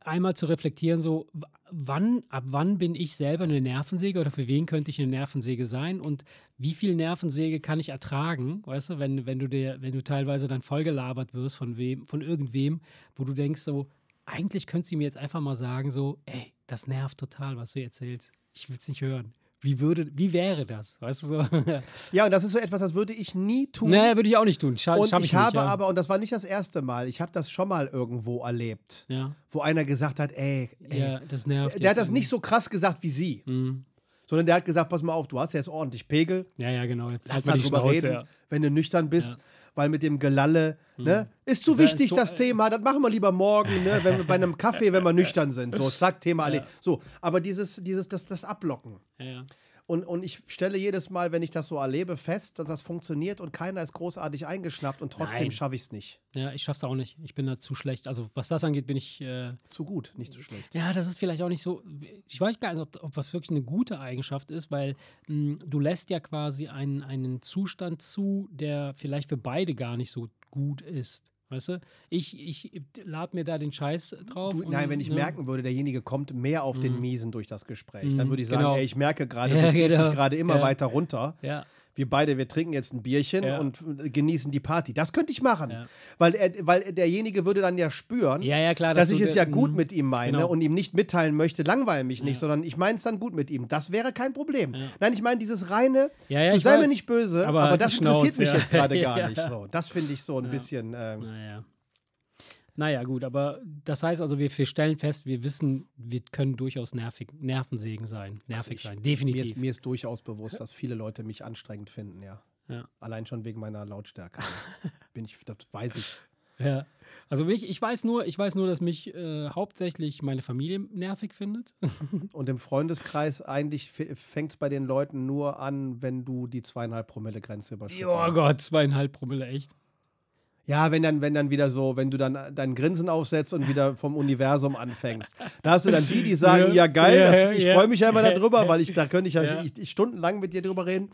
einmal zu reflektieren, so wann, ab wann bin ich selber eine Nervensäge oder für wen könnte ich eine Nervensäge sein und wie viel Nervensäge kann ich ertragen, weißt du, wenn, wenn du dir, wenn du teilweise dann vollgelabert wirst von wem, von irgendwem, wo du denkst, so, eigentlich könntest du mir jetzt einfach mal sagen, so, ey, das nervt total, was du erzählst. Ich will es nicht hören. Wie, würde, wie wäre das? Weißt du so? ja, und das ist so etwas, das würde ich nie tun. Nee, würde ich auch nicht tun. Scha und ich, ich habe ja. aber, und das war nicht das erste Mal, ich habe das schon mal irgendwo erlebt, ja. wo einer gesagt hat, ey, ey ja, das nervt. Der hat das nicht so krass gesagt wie sie. Mhm. Sondern der hat gesagt, pass mal auf, du hast jetzt ordentlich Pegel. Ja, ja, genau. Jetzt Lass mal drüber Schnauze, reden, wenn du nüchtern bist weil mit dem Gelalle, ne, ist zu wichtig, so, das äh, Thema, das machen wir lieber morgen, ne, wenn wir bei einem Kaffee, wenn wir nüchtern sind. So, zack, Thema ja. So, aber dieses, dieses, das, das Ablocken. Ja. Und, und ich stelle jedes Mal, wenn ich das so erlebe, fest, dass das funktioniert und keiner ist großartig eingeschnappt und trotzdem schaffe ich es nicht. Ja, ich schaffe es auch nicht. Ich bin da zu schlecht. Also was das angeht, bin ich. Äh, zu gut, nicht zu schlecht. Ja, das ist vielleicht auch nicht so. Ich weiß gar nicht, ob, ob das wirklich eine gute Eigenschaft ist, weil mh, du lässt ja quasi einen, einen Zustand zu, der vielleicht für beide gar nicht so gut ist. Weißt du? Ich, ich lade mir da den Scheiß drauf. Du, nein, wenn ich ne? merken würde, derjenige kommt mehr auf mhm. den Miesen durch das Gespräch, mhm. dann würde ich sagen, genau. ey, ich merke gerade, du ja, ziehst genau. dich gerade immer ja. weiter runter. Ja wir beide, wir trinken jetzt ein Bierchen ja. und genießen die Party. Das könnte ich machen. Ja. Weil, er, weil derjenige würde dann ja spüren, ja, klar, dass, dass ich es ja gut mit ihm meine genau. und ihm nicht mitteilen möchte, langweile mich nicht, sondern ich meine es dann gut mit ihm. Das wäre kein Problem. Nein, ich meine dieses reine, du sei weiß. mir nicht böse, aber, aber das interessiert mich jetzt gerade gar nicht. So, das finde ich so ein bisschen. Äh, naja. Gut, aber das heißt also, wir, wir stellen fest, wir wissen, wir können durchaus nervig, Nervensägen sein, nervig also ich, sein, definitiv. Mir ist, mir ist, durchaus bewusst, dass viele Leute mich anstrengend finden, ja. ja. Allein schon wegen meiner Lautstärke. Bin ich, das weiß ich. Ja. Also mich, ich weiß nur, ich weiß nur, dass mich äh, hauptsächlich meine Familie nervig findet. Und im Freundeskreis eigentlich fängt es bei den Leuten nur an, wenn du die zweieinhalb Promille Grenze überschreitest. Oh Gott, zweieinhalb Promille, echt. Ja, wenn dann, wenn dann wieder so, wenn du dann dein Grinsen aufsetzt und wieder vom Universum anfängst. Da hast du dann die, die sagen, ja, ja geil, ja, das, ich ja, freue mich ja immer darüber, weil ich da könnte ich ja, ich, ich stundenlang mit dir drüber reden.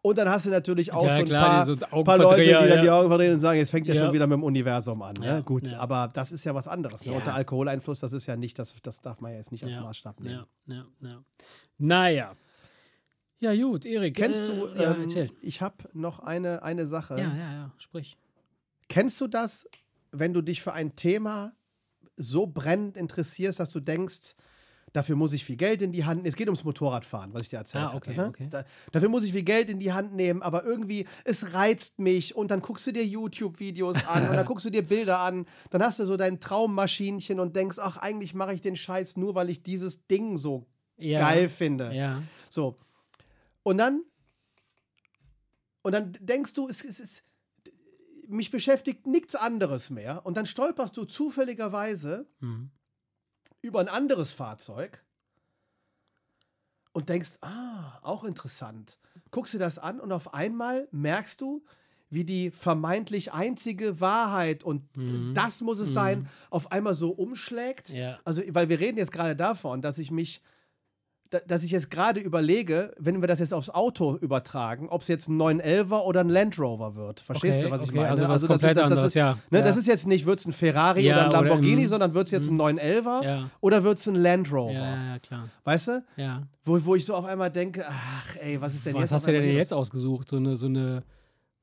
Und dann hast du natürlich auch so ein klar, paar, so paar, Leute, die dann die Augen verdrehen und sagen, jetzt fängt ja, schon wieder mit dem Universum an. Ne? Gut, aber das ist ja was anderes. Ne? Unter Alkoholeinfluss, das ist ja nicht, das, das darf man ja jetzt nicht als Maßstab nehmen. Ja, ja, ja. Naja. Ja, gut, Erik. Kennst äh, du, ähm, ich habe noch eine, eine Sache. Ja, ja, ja, sprich. Kennst du das, wenn du dich für ein Thema so brennend interessierst, dass du denkst, dafür muss ich viel Geld in die Hand nehmen. Es geht ums Motorradfahren, was ich dir erzählt ah, okay, hatte. Ne? Okay. Da, dafür muss ich viel Geld in die Hand nehmen, aber irgendwie, es reizt mich und dann guckst du dir YouTube-Videos an und dann guckst du dir Bilder an, dann hast du so dein Traummaschinchen und denkst, ach, eigentlich mache ich den Scheiß nur, weil ich dieses Ding so ja. geil finde. Ja. So. Und dann, und dann denkst du, es, es ist mich beschäftigt nichts anderes mehr. Und dann stolperst du zufälligerweise mhm. über ein anderes Fahrzeug und denkst, ah, auch interessant. Guckst dir das an und auf einmal merkst du, wie die vermeintlich einzige Wahrheit und mhm. das muss es mhm. sein, auf einmal so umschlägt. Ja. Also, weil wir reden jetzt gerade davon, dass ich mich dass ich jetzt gerade überlege, wenn wir das jetzt aufs Auto übertragen, ob es jetzt ein 911er oder ein Land Rover wird. Verstehst okay, du, was okay. ich meine? Also, also das, das, das, ist, ja. Ne, ja. das ist jetzt nicht, wird es ein Ferrari ja, oder ein Lamborghini, oder sondern wird es jetzt ein 911er mhm. ja. oder wird es ein Land Rover? Ja, klar. Weißt du? Ja. Wo, wo ich so auf einmal denke, ach ey, was ist denn was jetzt? Was hast du denn jetzt ausgesucht? So eine, so eine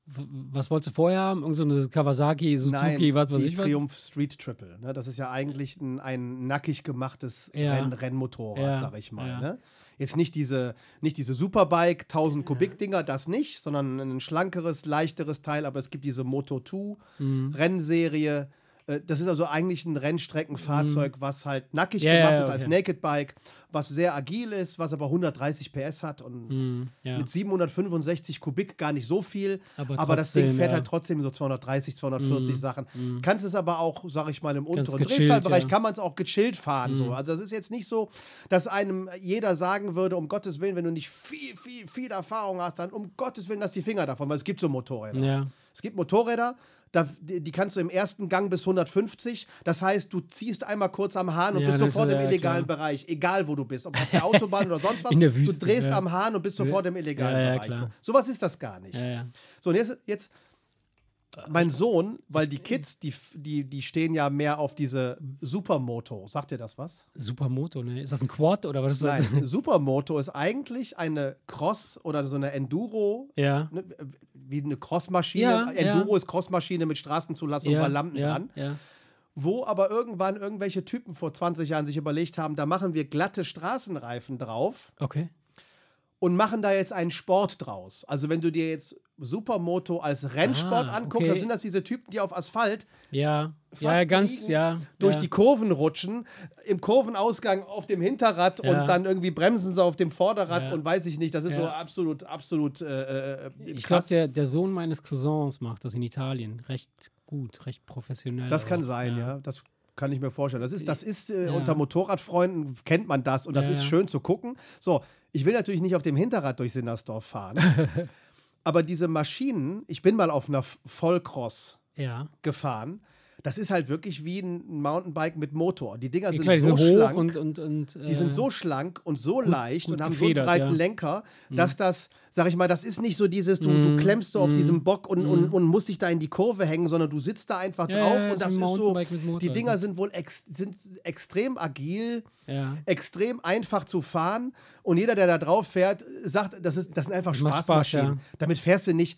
was wolltest du vorher haben? Irgend so eine Kawasaki, Suzuki, Nein, was weiß ich was? Triumph Street Triple. Ne? Das ist ja eigentlich ein, ein nackig gemachtes ja. Renn Rennmotorrad, ja. sag ich mal. Ja. Ne? Jetzt nicht diese, nicht diese Superbike 1000 Kubik-Dinger, das nicht, sondern ein schlankeres, leichteres Teil, aber es gibt diese Moto 2 mhm. Rennserie das ist also eigentlich ein Rennstreckenfahrzeug, mhm. was halt nackig yeah, gemacht ist okay. als Naked Bike, was sehr agil ist, was aber 130 PS hat und mm, ja. mit 765 Kubik gar nicht so viel. Aber, aber trotzdem, das Ding fährt ja. halt trotzdem so 230, 240 mm, Sachen. Mm. Kannst es aber auch, sag ich mal, im unteren Drehzahlbereich ja. kann man es auch gechillt fahren. So. Mhm. Also das ist jetzt nicht so, dass einem jeder sagen würde, um Gottes Willen, wenn du nicht viel, viel, viel Erfahrung hast, dann um Gottes Willen lass die Finger davon, weil es gibt so Motorräder. Es gibt Motorräder, da, die kannst du im ersten Gang bis 150. Das heißt, du ziehst einmal kurz am Hahn und ja, bist sofort im illegalen klar. Bereich, egal wo du bist, ob auf der Autobahn oder sonst was. In der Wüste, du drehst am Hahn und bist sofort im illegalen Bereich. So. Sowas ist das gar nicht. So, und jetzt, jetzt mein Sohn, weil die Kids, die, die, die stehen ja mehr auf diese Supermoto. Sagt ihr das was? Supermoto, ne? Ist das ein Quad oder was ist das? Nein, Supermoto ist eigentlich eine Cross oder so eine Enduro. Ja. Ne, wie eine Crossmaschine. Ja, Enduro ja. ist Crossmaschine mit Straßenzulassung ja, Lampen ja, dran. Ja. Wo aber irgendwann irgendwelche Typen vor 20 Jahren sich überlegt haben, da machen wir glatte Straßenreifen drauf. Okay und machen da jetzt einen Sport draus. Also wenn du dir jetzt Supermoto als Rennsport ah, anguckst, okay. dann sind das diese Typen, die auf Asphalt ja, ja ganz ja, durch ja. die Kurven rutschen, im Kurvenausgang auf dem Hinterrad ja. und dann irgendwie bremsen sie auf dem Vorderrad ja. und weiß ich nicht, das ist so absolut, absolut äh, äh Ich glaube, der, der Sohn meines Cousins macht das in Italien recht gut, recht professionell. Das auch. kann sein, ja. Das kann ich mir vorstellen. Das ist, das ist äh, unter Motorradfreunden kennt man das und das ist schön zu gucken. So, ich will natürlich nicht auf dem Hinterrad durch Sinnersdorf fahren. aber diese Maschinen, ich bin mal auf einer Vollcross ja. gefahren das ist halt wirklich wie ein Mountainbike mit Motor. Die Dinger sind klar, so schlank. Und, und, und, äh, die sind so schlank und so leicht gut und haben so einen breiten ja. Lenker, mhm. dass mhm. das, sag ich mal, das ist nicht so dieses, du, mhm. du klemmst so auf mhm. diesem Bock und, und, mhm. und musst dich da in die Kurve hängen, sondern du sitzt da einfach ja, drauf ja, und das ist so. Die Dinger sind wohl ex, sind extrem agil, extrem einfach zu fahren und jeder, der da drauf fährt, sagt, das, ist, das sind einfach Spaßmaschinen. Spaß, Damit fährst du nicht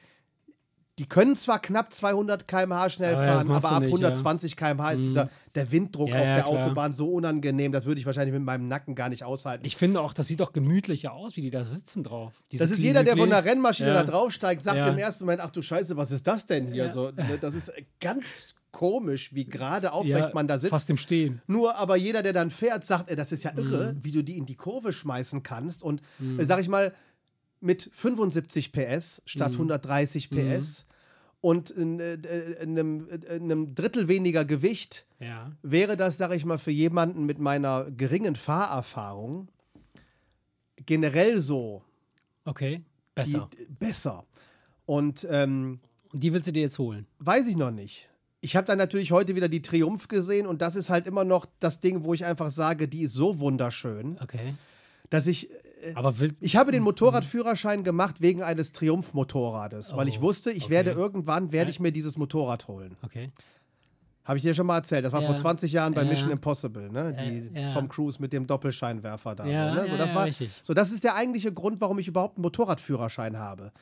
die können zwar knapp 200 km/h schnell aber fahren, aber ab nicht, 120 ja. km/h ist mhm. dieser, der Winddruck ja, auf der klar. Autobahn so unangenehm, das würde ich wahrscheinlich mit meinem Nacken gar nicht aushalten. Ich finde auch, das sieht doch gemütlicher aus, wie die da sitzen drauf. Diese das ist jeder, der von der Rennmaschine da draufsteigt, sagt im ersten Moment, ach du Scheiße, was ist das denn hier? So, ne, das ist ganz komisch, wie gerade aufrecht man da sitzt. Fast im Stehen. Nur aber jeder, der dann fährt, sagt, ey, das ist ja irre, mhm. wie du die in die Kurve schmeißen kannst. Und mhm. äh, sag ich mal, mit 75 PS statt mhm. 130 PS mhm. und in, äh, in, einem, in, einem, Drittel weniger Gewicht ja. wäre das, sag ich mal, für jemanden mit meiner geringen Fahrerfahrung generell so. Okay, besser. Die, besser. Und ähm, die willst du dir jetzt holen? Weiß ich noch nicht. Ich habe dann natürlich heute wieder die Triumph gesehen und das ist halt immer noch das Ding, wo ich einfach sage, die ist so wunderschön, okay. dass ich äh, aber ich habe den Motorradführerschein gemacht wegen eines Triumph-Motorrades, oh, weil ich oh, wusste, ich okay. werde irgendwann werde ich mir dieses Motorrad holen. Okay. Habe ich dir schon mal erzählt. Das war ja. vor 20 Jahren bei ja. Mission Impossible, ne? Die ja. Tom Cruise mit dem Doppelscheinwerfer da. Ja, so, ne? so, das war, so, das ist der eigentliche Grund, warum ich überhaupt einen Motorradführerschein habe.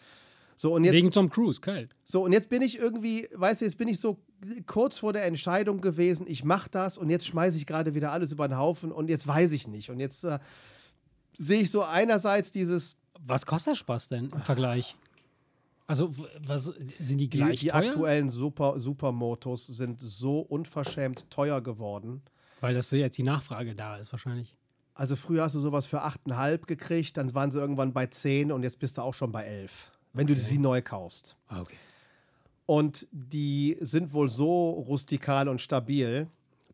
So, und jetzt, Wegen Tom Cruise, geil. So, und jetzt bin ich irgendwie, weißt du, jetzt bin ich so kurz vor der Entscheidung gewesen, ich mache das und jetzt schmeiße ich gerade wieder alles über den Haufen und jetzt weiß ich nicht. Und jetzt äh, sehe ich so einerseits dieses. Was kostet der Spaß denn im Vergleich? Also, was sind die gleich Die, die aktuellen Super, Supermotos sind so unverschämt teuer geworden. Weil das jetzt die Nachfrage da ist, wahrscheinlich. Also, früher hast du sowas für 8,5 gekriegt, dann waren sie irgendwann bei 10 und jetzt bist du auch schon bei 11, wenn okay. du sie neu kaufst. Ah, okay. Und die sind wohl so rustikal und stabil,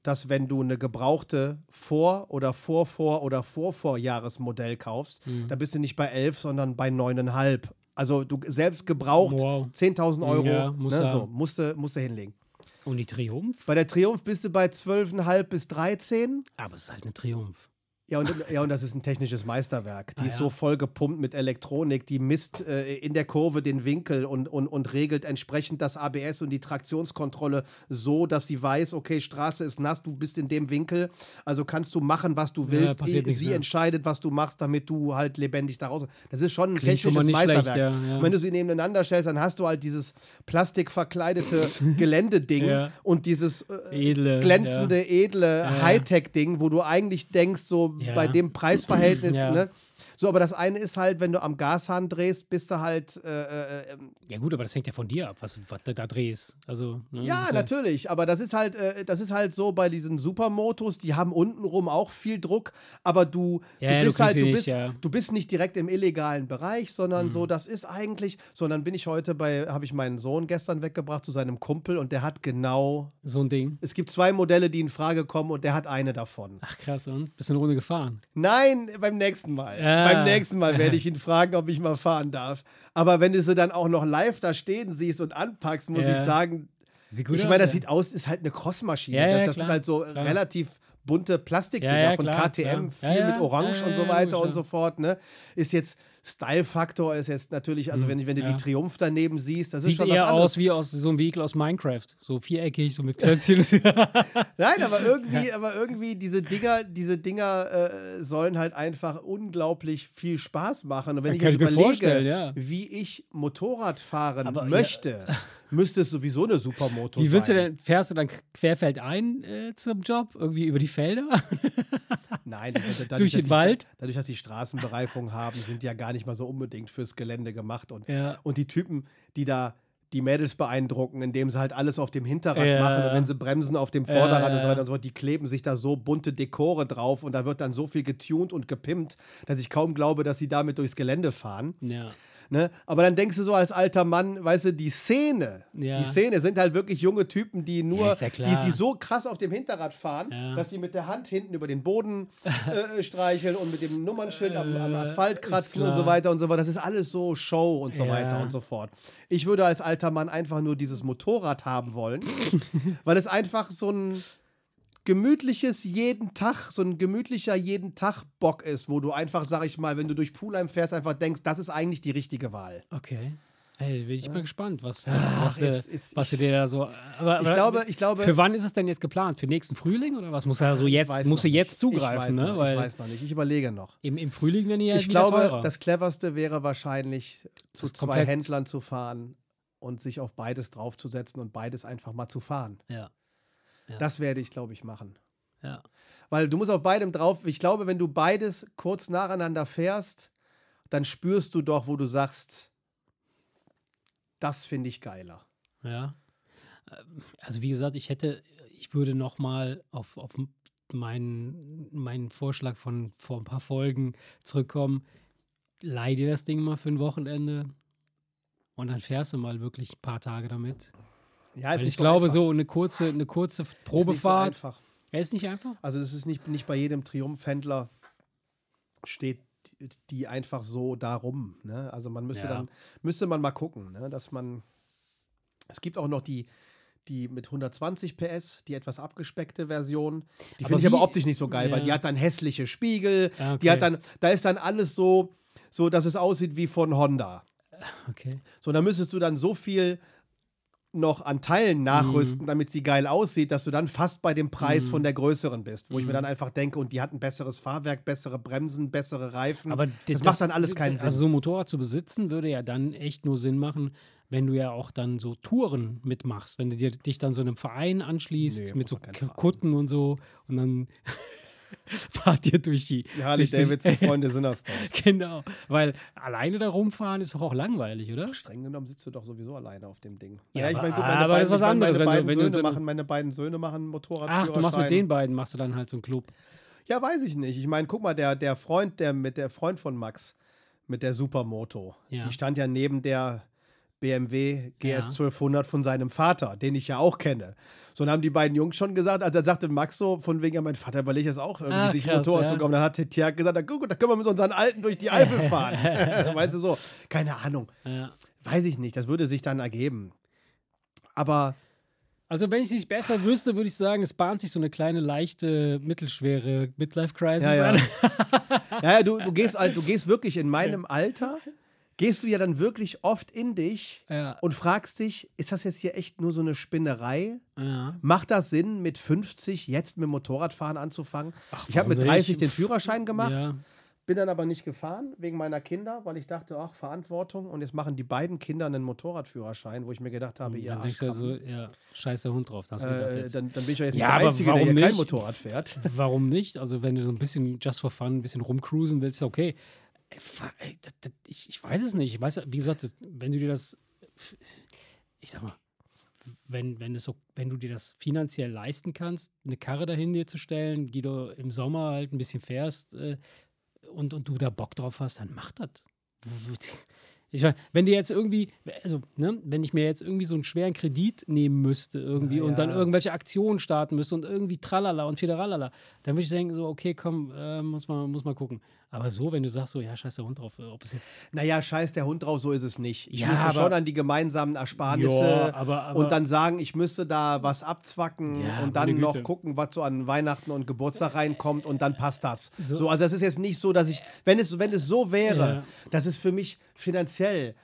dass wenn du eine gebrauchte Vor- oder Vorvor- oder Vorvorjahresmodell kaufst, mhm. dann bist du nicht bei 11, sondern bei 9,5. Also du selbst gebraucht wow. 10.000 Euro, ja, muss ne, so, musste, musste hinlegen. Und die Triumph? Bei der Triumph bist du bei 12,5 bis 13. Aber es ist halt eine Triumph. Ja und, ja, und das ist ein technisches Meisterwerk. Die ah, ist so voll gepumpt mit Elektronik, die misst äh, in der Kurve den Winkel und, und, und regelt entsprechend das ABS und die Traktionskontrolle so, dass sie weiß, okay, Straße ist nass, du bist in dem Winkel, also kannst du machen, was du willst. Ja, sie mehr. entscheidet, was du machst, damit du halt lebendig da raus. Das ist schon ein Klingt technisches Meisterwerk. Schlecht, ja, wenn du sie nebeneinander stellst, dann hast du halt dieses plastikverkleidete Geländeding und dieses äh, edle, glänzende, edle Hightech-Ding, wo du eigentlich denkst, so ja. bei dem Preisverhältnis, ja. ne? So, aber das eine ist halt, wenn du am Gashahn drehst, bist du halt. Äh, äh, ähm, ja, gut, aber das hängt ja von dir ab, was, was du da drehst. Also, ne, ja, natürlich. Aber das ist halt, äh, das ist halt so bei diesen Supermotos, die haben untenrum auch viel Druck, aber du, ja, du bist du halt, du nicht, bist, ja. du bist nicht direkt im illegalen Bereich, sondern mhm. so, das ist eigentlich. So, und dann bin ich heute bei, habe ich meinen Sohn gestern weggebracht zu seinem Kumpel und der hat genau. So ein Ding. Es gibt zwei Modelle, die in Frage kommen und der hat eine davon. Ach krass, und? Bist du eine Runde gefahren? Nein, beim nächsten Mal. Ja. Beim nächsten Mal werde ich ihn fragen, ob ich mal fahren darf. Aber wenn du sie dann auch noch live da stehen siehst und anpackst, muss ja. ich sagen, ich meine, das sieht aus, ist halt eine Crossmaschine. Ja, das, das sind halt so klar. relativ bunte Plastikdinger von klar, KTM, klar. viel mit Orange und so weiter und so fort. Ne? Ist jetzt Style-Faktor ist jetzt natürlich, also mhm, wenn, wenn du ja. die Triumph daneben siehst, das Sieht ist schon eher was anderes. aus wie aus so einem Vehikel aus Minecraft. So viereckig, so mit Klötzchen. Nein, aber irgendwie, aber irgendwie diese Dinger, diese Dinger äh, sollen halt einfach unglaublich viel Spaß machen. Und wenn Dann ich jetzt überlege, ja. wie ich Motorrad fahren aber, möchte, ja. müsste es sowieso eine Supermoto sein. Wie willst du denn, fährst du dann querfeldein äh, zum Job? Irgendwie über die Felder? Nein, dadurch, durch den Wald. Die, dadurch, dass die Straßenbereifung haben, sind ja gar nicht mal so unbedingt fürs Gelände gemacht. Und, ja. und die Typen, die da die Mädels beeindrucken, indem sie halt alles auf dem Hinterrad ja. machen und wenn sie bremsen auf dem Vorderrad ja, und so weiter und so fort, die kleben sich da so bunte Dekore drauf und da wird dann so viel getuned und gepimpt, dass ich kaum glaube, dass sie damit durchs Gelände fahren. Ja. Ne? Aber dann denkst du so als alter Mann, weißt du, die Szene, ja. die Szene sind halt wirklich junge Typen, die nur, ja, die, die so krass auf dem Hinterrad fahren, ja. dass sie mit der Hand hinten über den Boden äh, streicheln und mit dem Nummernschild am, am äh, Asphalt kratzen und so weiter und so fort. Das ist alles so Show und so weiter und so fort. Ich würde als alter Mann einfach nur dieses Motorrad haben wollen, weil es einfach so ein gemütliches jeden Tag, so ein gemütlicher jeden Tag Bock ist, wo du einfach, sag ich mal, wenn du durch Pulheim fährst, einfach denkst, das ist eigentlich die richtige Wahl. Okay. Hey, bin ich ja. mal gespannt, was, was, was, was, ist, was du dir da so. Aber, ich, glaube, ich glaube. Für wann ist es denn jetzt geplant? Für nächsten Frühling oder was? Muss er so jetzt, muss er jetzt zugreifen, ich ne? Noch, ich weiß noch nicht. Ich überlege noch. Im, im Frühling, wenn ihr Ich glaube, teurer. das cleverste wäre wahrscheinlich, zu zwei Händlern zu fahren und sich auf beides draufzusetzen und beides einfach mal zu fahren. Ja. Ja. Das werde ich, glaube ich, machen. Ja. Weil du musst auf beidem drauf. Ich glaube, wenn du beides kurz nacheinander fährst, dann spürst du doch, wo du sagst, das finde ich geiler. Ja. Also wie gesagt, ich hätte, ich würde noch mal auf, auf meinen, meinen Vorschlag von vor ein paar Folgen zurückkommen. Leih dir das Ding mal für ein Wochenende und dann fährst du mal wirklich ein paar Tage damit. Ja, ich so glaube, einfach. so eine kurze, eine kurze Probefahrt. Ist nicht so einfach. Er ist nicht einfach? Also, das ist nicht, nicht bei jedem Triumphhändler steht die einfach so darum. Ne? Also man müsste ja. dann, müsste man mal gucken, ne? dass man. Es gibt auch noch die, die mit 120 PS, die etwas abgespeckte Version. Die finde ich aber optisch nicht so geil, ja. weil die hat dann hässliche Spiegel. Okay. Die hat dann, da ist dann alles so, so, dass es aussieht wie von Honda. Okay. So, da müsstest du dann so viel noch an Teilen nachrüsten, mhm. damit sie geil aussieht, dass du dann fast bei dem Preis mhm. von der größeren bist. Wo mhm. ich mir mhm. dann einfach denke, und die hat ein besseres Fahrwerk, bessere Bremsen, bessere Reifen. Aber das, das macht dann alles keinen Sinn. Also so ein Motorrad zu besitzen, würde ja dann echt nur Sinn machen, wenn du ja auch dann so Touren mitmachst, wenn du dir, dich dann so einem Verein anschließt nee, mit so Kutten und so und dann fahrt ihr durch die. Die Harley-Davidson-Freunde sind das doch. genau, weil alleine da rumfahren ist doch auch langweilig, oder? Streng genommen sitzt du doch sowieso alleine auf dem Ding. Ja, ja ich meine, gut, meine aber beiden, ist was anderes. Meine, beiden, Söhne so machen, meine beiden Söhne machen Motorradführerschein. Ach, du machst mit den beiden, machst du dann halt so einen Club. Ja, weiß ich nicht. Ich meine, guck mal, der, der Freund, der mit der Freund von Max mit der Supermoto, ja. die stand ja neben der BMW GS ja. 1200 von seinem Vater, den ich ja auch kenne. So dann haben die beiden Jungs schon gesagt, also da sagte Max so, von wegen, ja, mein Vater überlegt es auch, irgendwie ah, sich krass, Motorrad ja. zu kommen. Dann hat Tjag gesagt, guck, da können wir mit unseren Alten durch die Eifel fahren. weißt du so, keine Ahnung. Ja. Weiß ich nicht, das würde sich dann ergeben. Aber. Also, wenn ich es nicht besser wüsste, würde ich sagen, es bahnt sich so eine kleine, leichte, mittelschwere Midlife-Crisis ja, ja. an. ja, ja, du, du, gehst, du gehst wirklich in meinem Alter gehst du ja dann wirklich oft in dich ja. und fragst dich, ist das jetzt hier echt nur so eine Spinnerei? Ja. Macht das Sinn, mit 50 jetzt mit Motorradfahren anzufangen? Ach, ich habe mit 30 nicht? den Führerschein gemacht. Ja. Bin dann aber nicht gefahren wegen meiner Kinder, weil ich dachte, ach, Verantwortung. Und jetzt machen die beiden Kinder einen Motorradführerschein, wo ich mir gedacht habe, ja, dann denkst du so, ja, scheiß der Hund drauf. Äh, dann, dann, bin ich ja jetzt nicht ja, der Einzige, der hier nicht? kein Motorrad fährt. Warum nicht? Also wenn du so ein bisschen just for fun, ein bisschen rumcruisen willst, okay. Ich, ich weiß es nicht. Ich weiß, wie gesagt, wenn du dir das, ich sag mal, wenn, wenn, es so, wenn du dir das finanziell leisten kannst, eine Karre dahin dir zu stellen, die du im Sommer halt ein bisschen fährst äh, und, und du da Bock drauf hast, dann mach das. Ich meine, wenn dir jetzt irgendwie, also, ne, wenn ich mir jetzt irgendwie so einen schweren Kredit nehmen müsste irgendwie ja, und dann irgendwelche Aktionen starten müsste und irgendwie tralala und fideralala, dann würde ich denken, so, okay, komm, äh, muss, man, muss mal gucken. Aber so, wenn du sagst, so, ja, scheiß der Hund drauf, ob es jetzt. Naja, scheiß der Hund drauf, so ist es nicht. Ich ja, müsste aber, schon an die gemeinsamen Ersparnisse ja, aber, aber, und dann sagen, ich müsste da was abzwacken ja, und dann noch gucken, was so an Weihnachten und Geburtstag reinkommt und dann passt das. So, so also das ist jetzt nicht so, dass ich, wenn es, wenn es so wäre, dass es für mich finanziell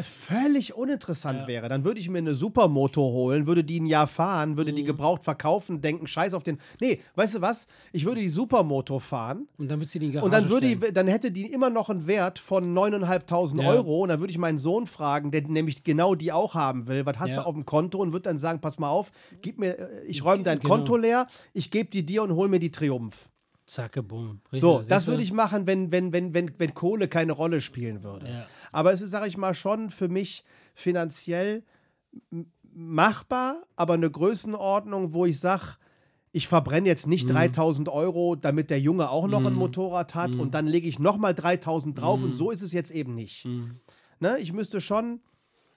völlig uninteressant ja. wäre. Dann würde ich mir eine Supermoto holen, würde die ein Jahr fahren, würde mhm. die gebraucht verkaufen, denken, scheiß auf den. Nee, weißt du was? Ich würde die Supermoto fahren. Und dann, sie die und dann, würde die, dann hätte die immer noch einen Wert von 9.500 ja. Euro. Und dann würde ich meinen Sohn fragen, der nämlich genau die auch haben will. Was hast ja. du auf dem Konto? Und würde dann sagen: Pass mal auf, gib mir, äh, ich räume dein genau. Konto leer, ich gebe die dir und hol mir die Triumph. Zacke, bumm. So, das würde ich machen, wenn, wenn, wenn, wenn, wenn Kohle keine Rolle spielen würde. Ja. Aber es ist, sage ich mal, schon für mich finanziell machbar, aber eine Größenordnung, wo ich sage, ich verbrenne jetzt nicht mhm. 3000 Euro, damit der Junge auch noch mhm. ein Motorrad hat mhm. und dann lege ich nochmal 3000 drauf und mhm. so ist es jetzt eben nicht. Mhm. Ne? Ich müsste schon.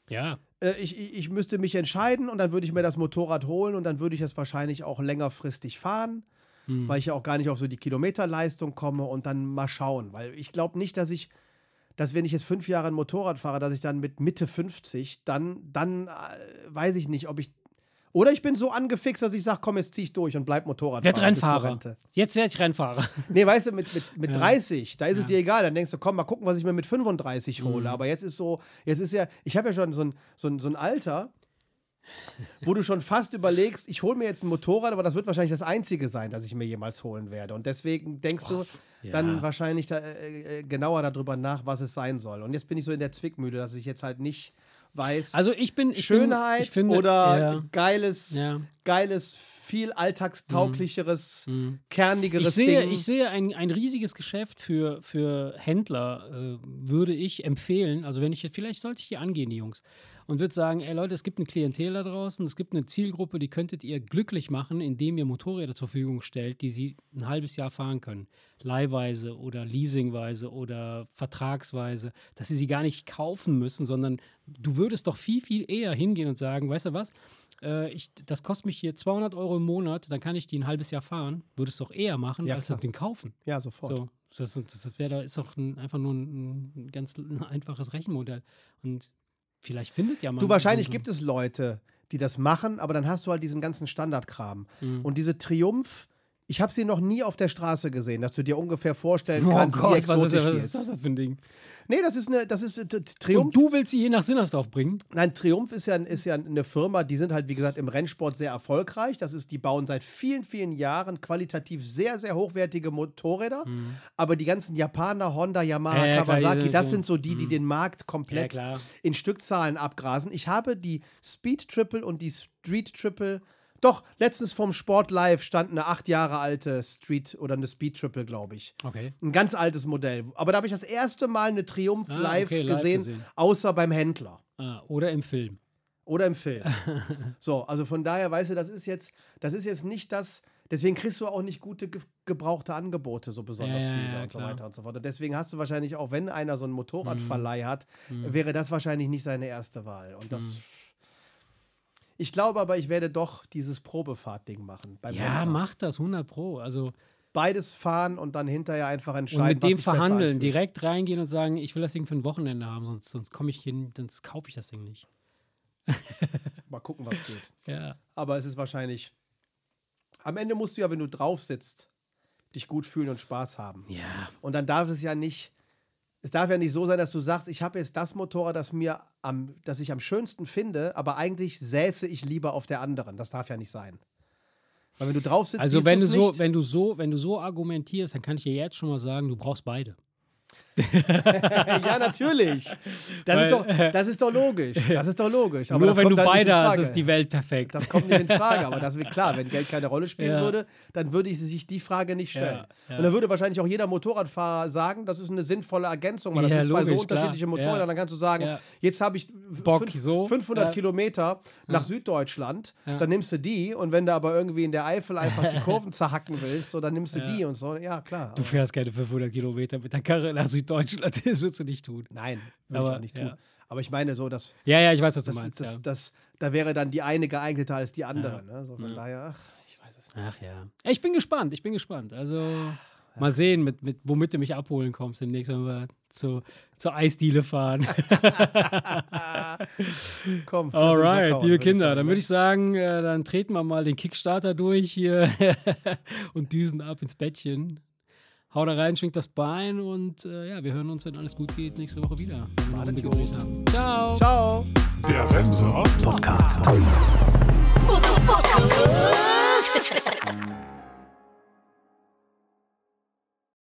Ja. Äh, ich, ich, ich müsste mich entscheiden und dann würde ich mir das Motorrad holen und dann würde ich es wahrscheinlich auch längerfristig fahren mhm. weil ich ja auch gar nicht auf so die Kilometerleistung komme und dann mal schauen. Weil ich glaube nicht, dass ich, dass wenn ich jetzt fünf Jahre ein Motorrad fahre, dass ich dann mit Mitte 50, dann, dann äh, weiß ich nicht, ob ich. Oder ich bin so angefixt, dass ich sage, komm, jetzt zieh ich durch und bleib Motorradfahrer. Werd Rennfahrer. Jetzt werde ich Rennfahrer. Nee, weißt du, mit, mit, mit ja. 30, da ist ja. es dir egal. Dann denkst du, komm, mal gucken, was ich mir mit 35 hole. Mhm. Aber jetzt ist so, jetzt ist ja, ich habe ja schon so ein, so, ein, so ein Alter, wo du schon fast überlegst, ich hole mir jetzt ein Motorrad, aber das wird wahrscheinlich das einzige sein, das ich mir jemals holen werde. Und deswegen denkst du ja. dann wahrscheinlich da, äh, äh, genauer darüber nach, was es sein soll. Und jetzt bin ich so in der Zwickmühle, dass ich jetzt halt nicht weiß. Also ich bin ich Schönheit bin, ich finde, oder ja. geiles, ja. geiles, viel alltagstauglicheres, mhm. mhm. kernigeres ich sehe, Ding. Ich sehe ein, ein riesiges Geschäft für, für Händler, äh, würde ich empfehlen. Also wenn ich vielleicht sollte ich die angehen, die Jungs und würde sagen, ey Leute, es gibt eine Klientel da draußen, es gibt eine Zielgruppe, die könntet ihr glücklich machen, indem ihr Motorräder zur Verfügung stellt, die sie ein halbes Jahr fahren können. Leihweise oder leasingweise oder vertragsweise, dass sie sie gar nicht kaufen müssen, sondern du würdest doch viel, viel eher hingehen und sagen, weißt du was, äh, ich, das kostet mich hier 200 Euro im Monat, dann kann ich die ein halbes Jahr fahren, würdest du doch eher machen, ja, als das Ding kaufen. Ja, sofort. So, das, das wäre da ist doch ein, einfach nur ein, ein ganz ein einfaches Rechenmodell. Und Vielleicht findet ja man. Du, wahrscheinlich gibt es Leute, die das machen, aber dann hast du halt diesen ganzen Standardkram. Mhm. Und diese Triumph, ich habe sie noch nie auf der Straße gesehen, dass du dir ungefähr vorstellen oh kannst, Gott, wie exotisch was ist, was ist. Was ist das für ein Ding? Nee, das ist eine, das ist äh, Triumph. Und du willst sie hier nach Sinnersdorf bringen? Nein, Triumph ist ja, ist ja eine Firma, die sind halt, wie gesagt, im Rennsport sehr erfolgreich. Das ist, die bauen seit vielen, vielen Jahren qualitativ sehr, sehr hochwertige Motorräder. Mhm. Aber die ganzen Japaner, Honda, Yamaha, ja, Kawasaki, klar, das sind so die, die mhm. den Markt komplett ja, in Stückzahlen abgrasen. Ich habe die Speed Triple und die Street Triple doch, letztens vom Sport Live stand eine acht Jahre alte Street oder eine Speed Triple, glaube ich. Okay. Ein ganz altes Modell. Aber da habe ich das erste Mal eine Triumph ah, live, okay, live gesehen, gesehen, außer beim Händler. Ah, oder im Film. Oder im Film. so, also von daher, weißt du, das ist jetzt, das ist jetzt nicht das. Deswegen kriegst du auch nicht gute gebrauchte Angebote, so besonders ja, viele ja, und so weiter und so fort. Und deswegen hast du wahrscheinlich auch, wenn einer so einen Motorradverleih mhm. hat, mhm. wäre das wahrscheinlich nicht seine erste Wahl. Und das mhm. Ich glaube aber, ich werde doch dieses Probefahrtding machen. ja, Händler. mach das, 100 Pro. Also beides fahren und dann hinterher einfach entscheiden. Und mit dem verhandeln, direkt reingehen und sagen, ich will das Ding für ein Wochenende haben, sonst, sonst komme ich hin, sonst kaufe ich das Ding nicht. Mal gucken, was geht. Ja. Aber es ist wahrscheinlich. Am Ende musst du ja, wenn du drauf sitzt, dich gut fühlen und Spaß haben. Ja. Und dann darf es ja nicht es darf ja nicht so sein, dass du sagst, ich habe jetzt das Motorrad, das mir am, das ich am schönsten finde, aber eigentlich säße ich lieber auf der anderen. Das darf ja nicht sein. Weil wenn du drauf sitzt, also wenn du so, nicht. wenn du so, wenn du so argumentierst, dann kann ich dir jetzt schon mal sagen, du brauchst beide. ja, natürlich. Das, Weil, ist doch, das ist doch logisch. Das ist doch logisch. Aber nur wenn du halt beide hast, ist die Welt perfekt. Das kommt nicht in Frage. Aber das wird klar, wenn Geld keine Rolle spielen ja. würde, dann würde ich sich die Frage nicht stellen. Ja, ja. Und dann würde wahrscheinlich auch jeder Motorradfahrer sagen, das ist eine sinnvolle Ergänzung, weil das sind zwei logisch, so unterschiedliche klar. Motorräder. Dann kannst du sagen, jetzt habe ich Bock, fünf, so. 500 Kilometer nach Süddeutschland, dann nimmst du die. Und wenn du aber irgendwie in der Eifel einfach die Kurven zerhacken willst, so, dann nimmst du die und so. Ja, klar. Du fährst keine 500 Kilometer mit der Karre nach Süddeutschland. Deutschland, das würdest du nicht tun. Nein, würde ich auch nicht tun. Ja. Aber ich meine so, dass. Ja, ja, ich weiß, was du das, meinst. Das, ja. das, da wäre dann die eine geeigneter als die andere. Ja. Ne? So von daher, ach, ich weiß es nicht. Ach ja. Ich bin gespannt, ich bin gespannt. Also. Mal sehen, mit, mit, womit du mich abholen kommst demnächst, wenn wir zu, zur Eisdiele fahren. Komm. Alright, kauen, liebe Kinder, sagen, dann würde ich sagen, äh, dann treten wir mal den Kickstarter durch hier und düsen ab ins Bettchen. Hau da rein, schwingt das Bein und äh, ja, wir hören uns, wenn alles gut geht, nächste Woche wieder. Wenn wir haben. Ciao. Ciao. Der Remser Podcast. Podcast.